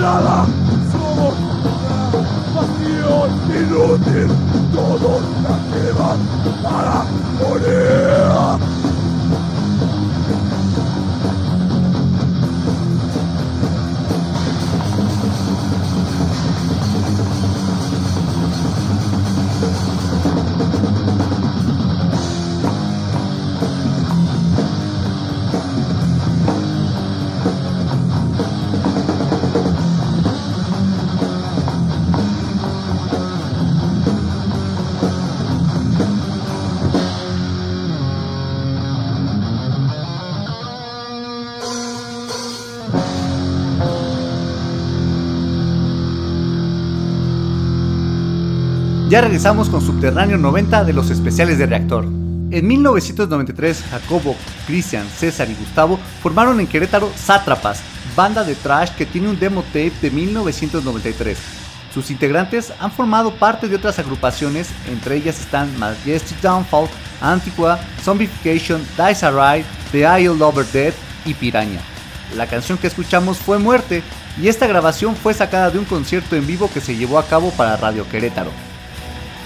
De Regresamos con Subterráneo 90 de los especiales de reactor. En 1993, Jacobo, Cristian, César y Gustavo formaron en Querétaro Sátrapas, banda de trash que tiene un demo tape de 1993. Sus integrantes han formado parte de otras agrupaciones, entre ellas están Majestic Downfall, Antigua, Zombification, Dice Ride, The Isle Lover Dead y Piraña. La canción que escuchamos fue Muerte y esta grabación fue sacada de un concierto en vivo que se llevó a cabo para Radio Querétaro.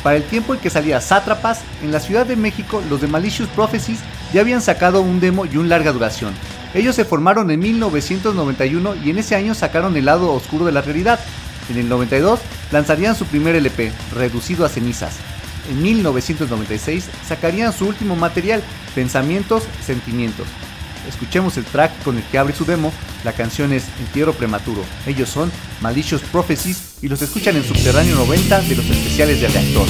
Para el tiempo en que salía Sátrapas, en la Ciudad de México los de Malicious Prophecies ya habían sacado un demo y un larga duración. Ellos se formaron en 1991 y en ese año sacaron el lado oscuro de la realidad. En el 92 lanzarían su primer LP, Reducido a cenizas. En 1996 sacarían su último material, Pensamientos, Sentimientos. Escuchemos el track con el que abre su demo. La canción es Entierro Prematuro. Ellos son Malicious Prophecies y los escuchan en Subterráneo 90 de los especiales de Reactor.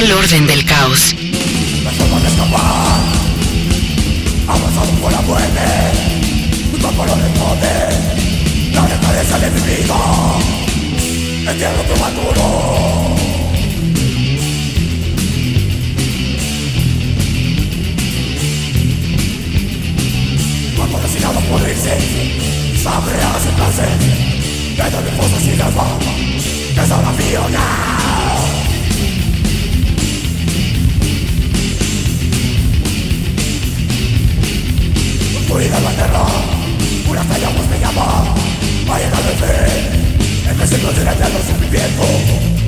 el orden del caos. Me forma de escapar, avanzado por la muerte, mi cuerpo lo responde, la recaleza de mi vida, entierro prematuro. Cuerpo destinado por irse, sangre hace placer, dentro de fosas y las bombas, que son aviones. oscuridad la tierra, una estrella pues me llama, de fe, en se contiene el viviendo.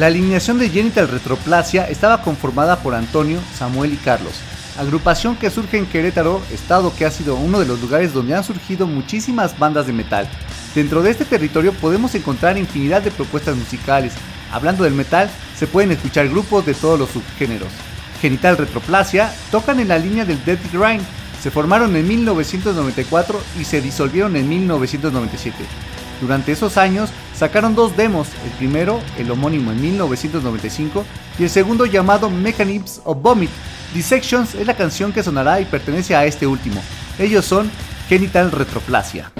La alineación de Genital Retroplasia estaba conformada por Antonio, Samuel y Carlos, agrupación que surge en Querétaro, estado que ha sido uno de los lugares donde han surgido muchísimas bandas de metal. Dentro de este territorio podemos encontrar infinidad de propuestas musicales. Hablando del metal, se pueden escuchar grupos de todos los subgéneros. Genital Retroplasia tocan en la línea del Dead Grind. Se formaron en 1994 y se disolvieron en 1997. Durante esos años sacaron dos demos, el primero, el homónimo en 1995, y el segundo llamado Mechanisms of Vomit. Dissections es la canción que sonará y pertenece a este último. Ellos son Genital Retroplasia.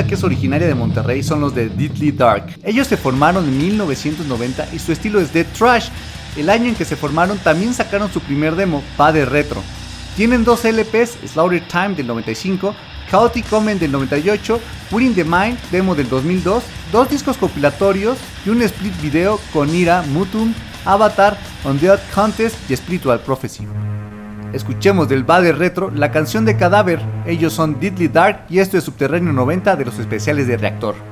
Que es originaria de Monterrey son los de Deadly Dark. Ellos se formaron en 1990 y su estilo es Dead Trash. El año en que se formaron también sacaron su primer demo, Padre Retro. Tienen dos LPs, Slaughter Time del 95, Chaotic Omen del 98, Winning the Mind, demo del 2002, dos discos compilatorios y un split video con Ira, Mutum, Avatar, Undead Contest y Spiritual Prophecy. Escuchemos del Bade Retro la canción de Cadáver, ellos son Deadly Dark y esto es Subterráneo 90 de los especiales de Reactor.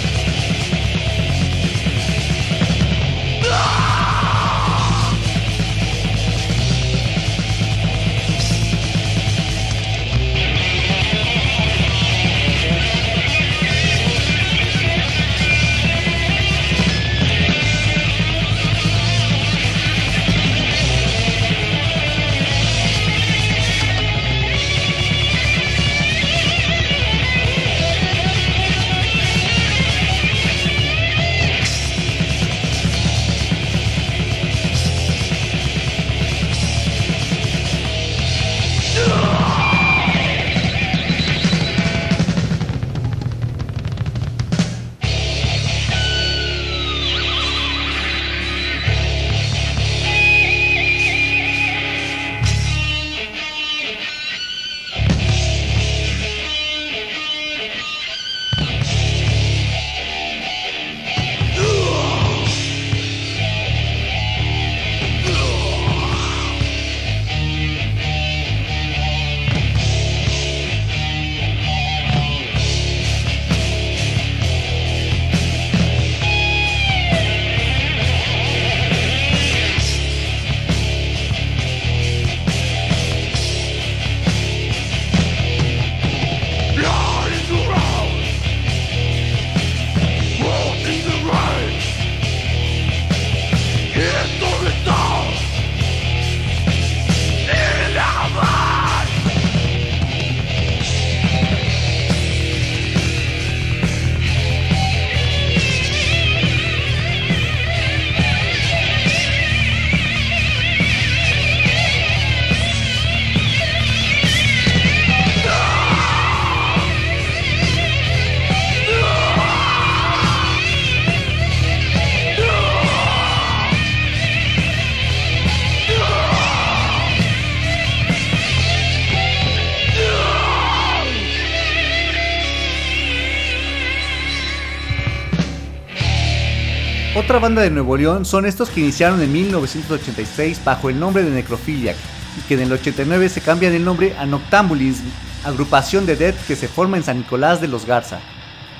Otra banda de Nuevo León son estos que iniciaron en 1986 bajo el nombre de Necrophiliac y que en el 89 se cambian el nombre a Noctambulism, agrupación de death que se forma en San Nicolás de los Garza.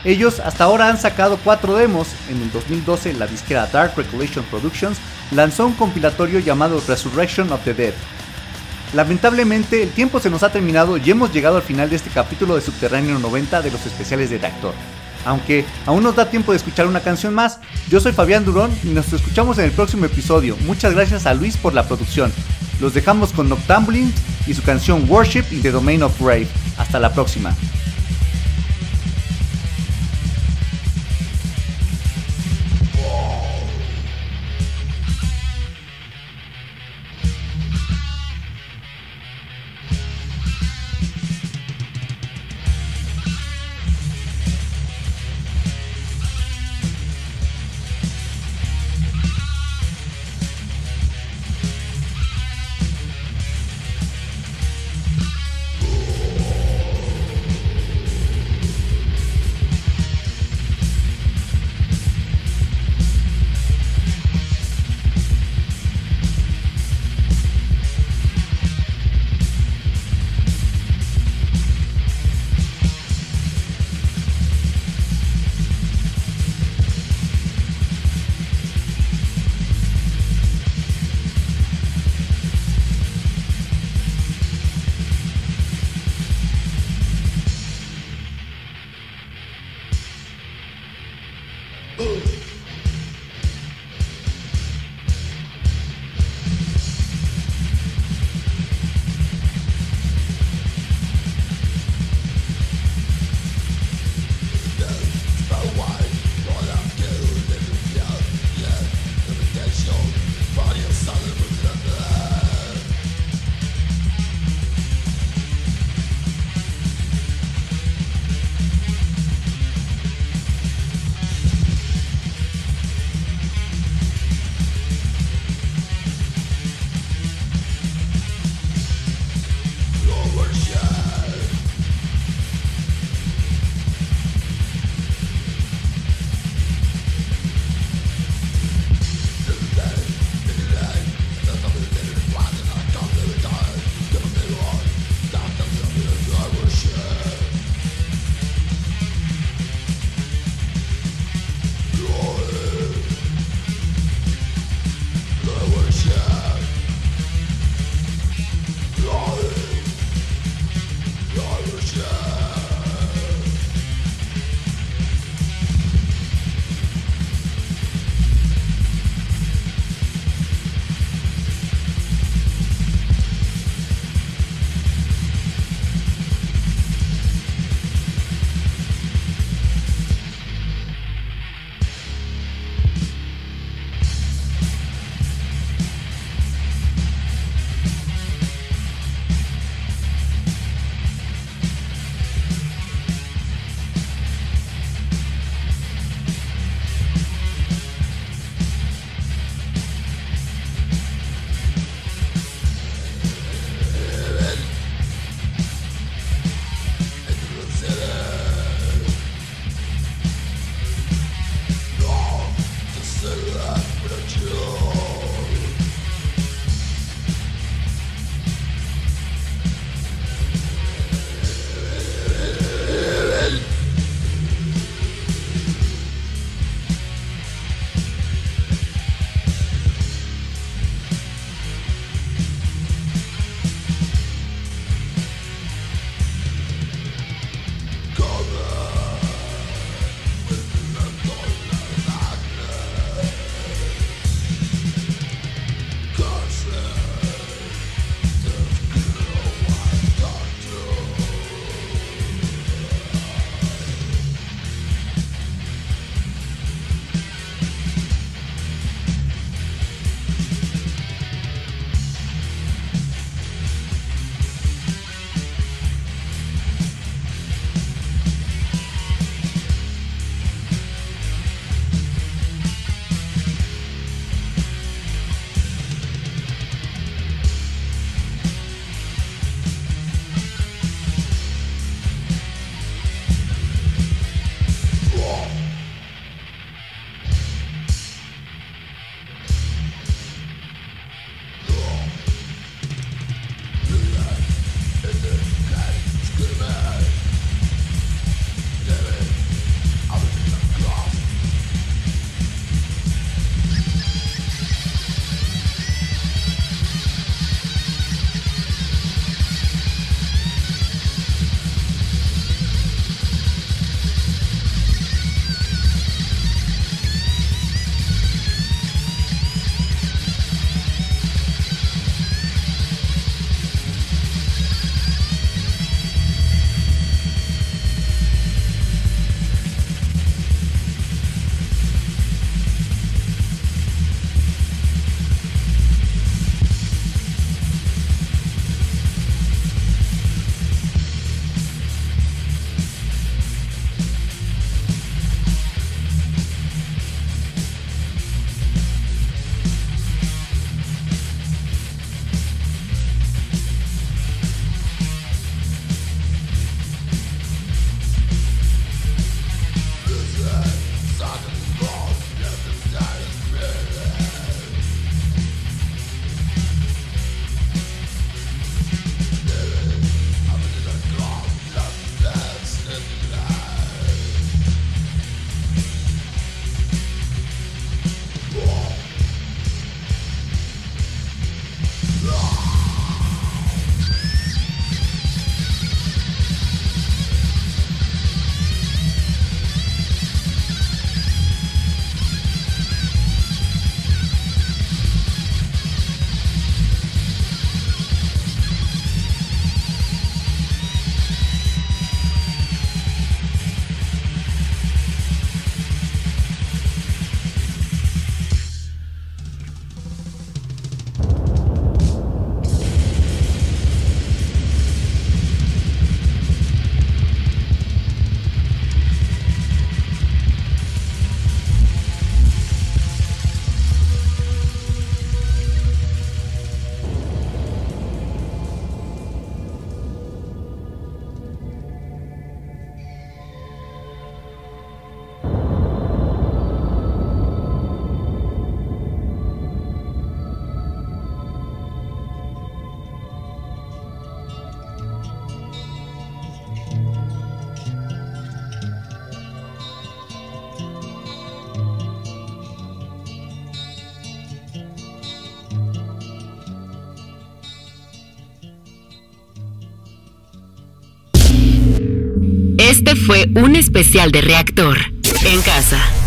Ellos hasta ahora han sacado cuatro demos. En el 2012 la disquera Dark Recollection Productions lanzó un compilatorio llamado Resurrection of the Dead. Lamentablemente el tiempo se nos ha terminado y hemos llegado al final de este capítulo de Subterráneo 90 de los especiales de Reactor. Aunque aún nos da tiempo de escuchar una canción más, yo soy Fabián Durón y nos escuchamos en el próximo episodio. Muchas gracias a Luis por la producción. Los dejamos con Noctambuling y su canción Worship in the Domain of Rave. Hasta la próxima. Fue un especial de reactor en casa.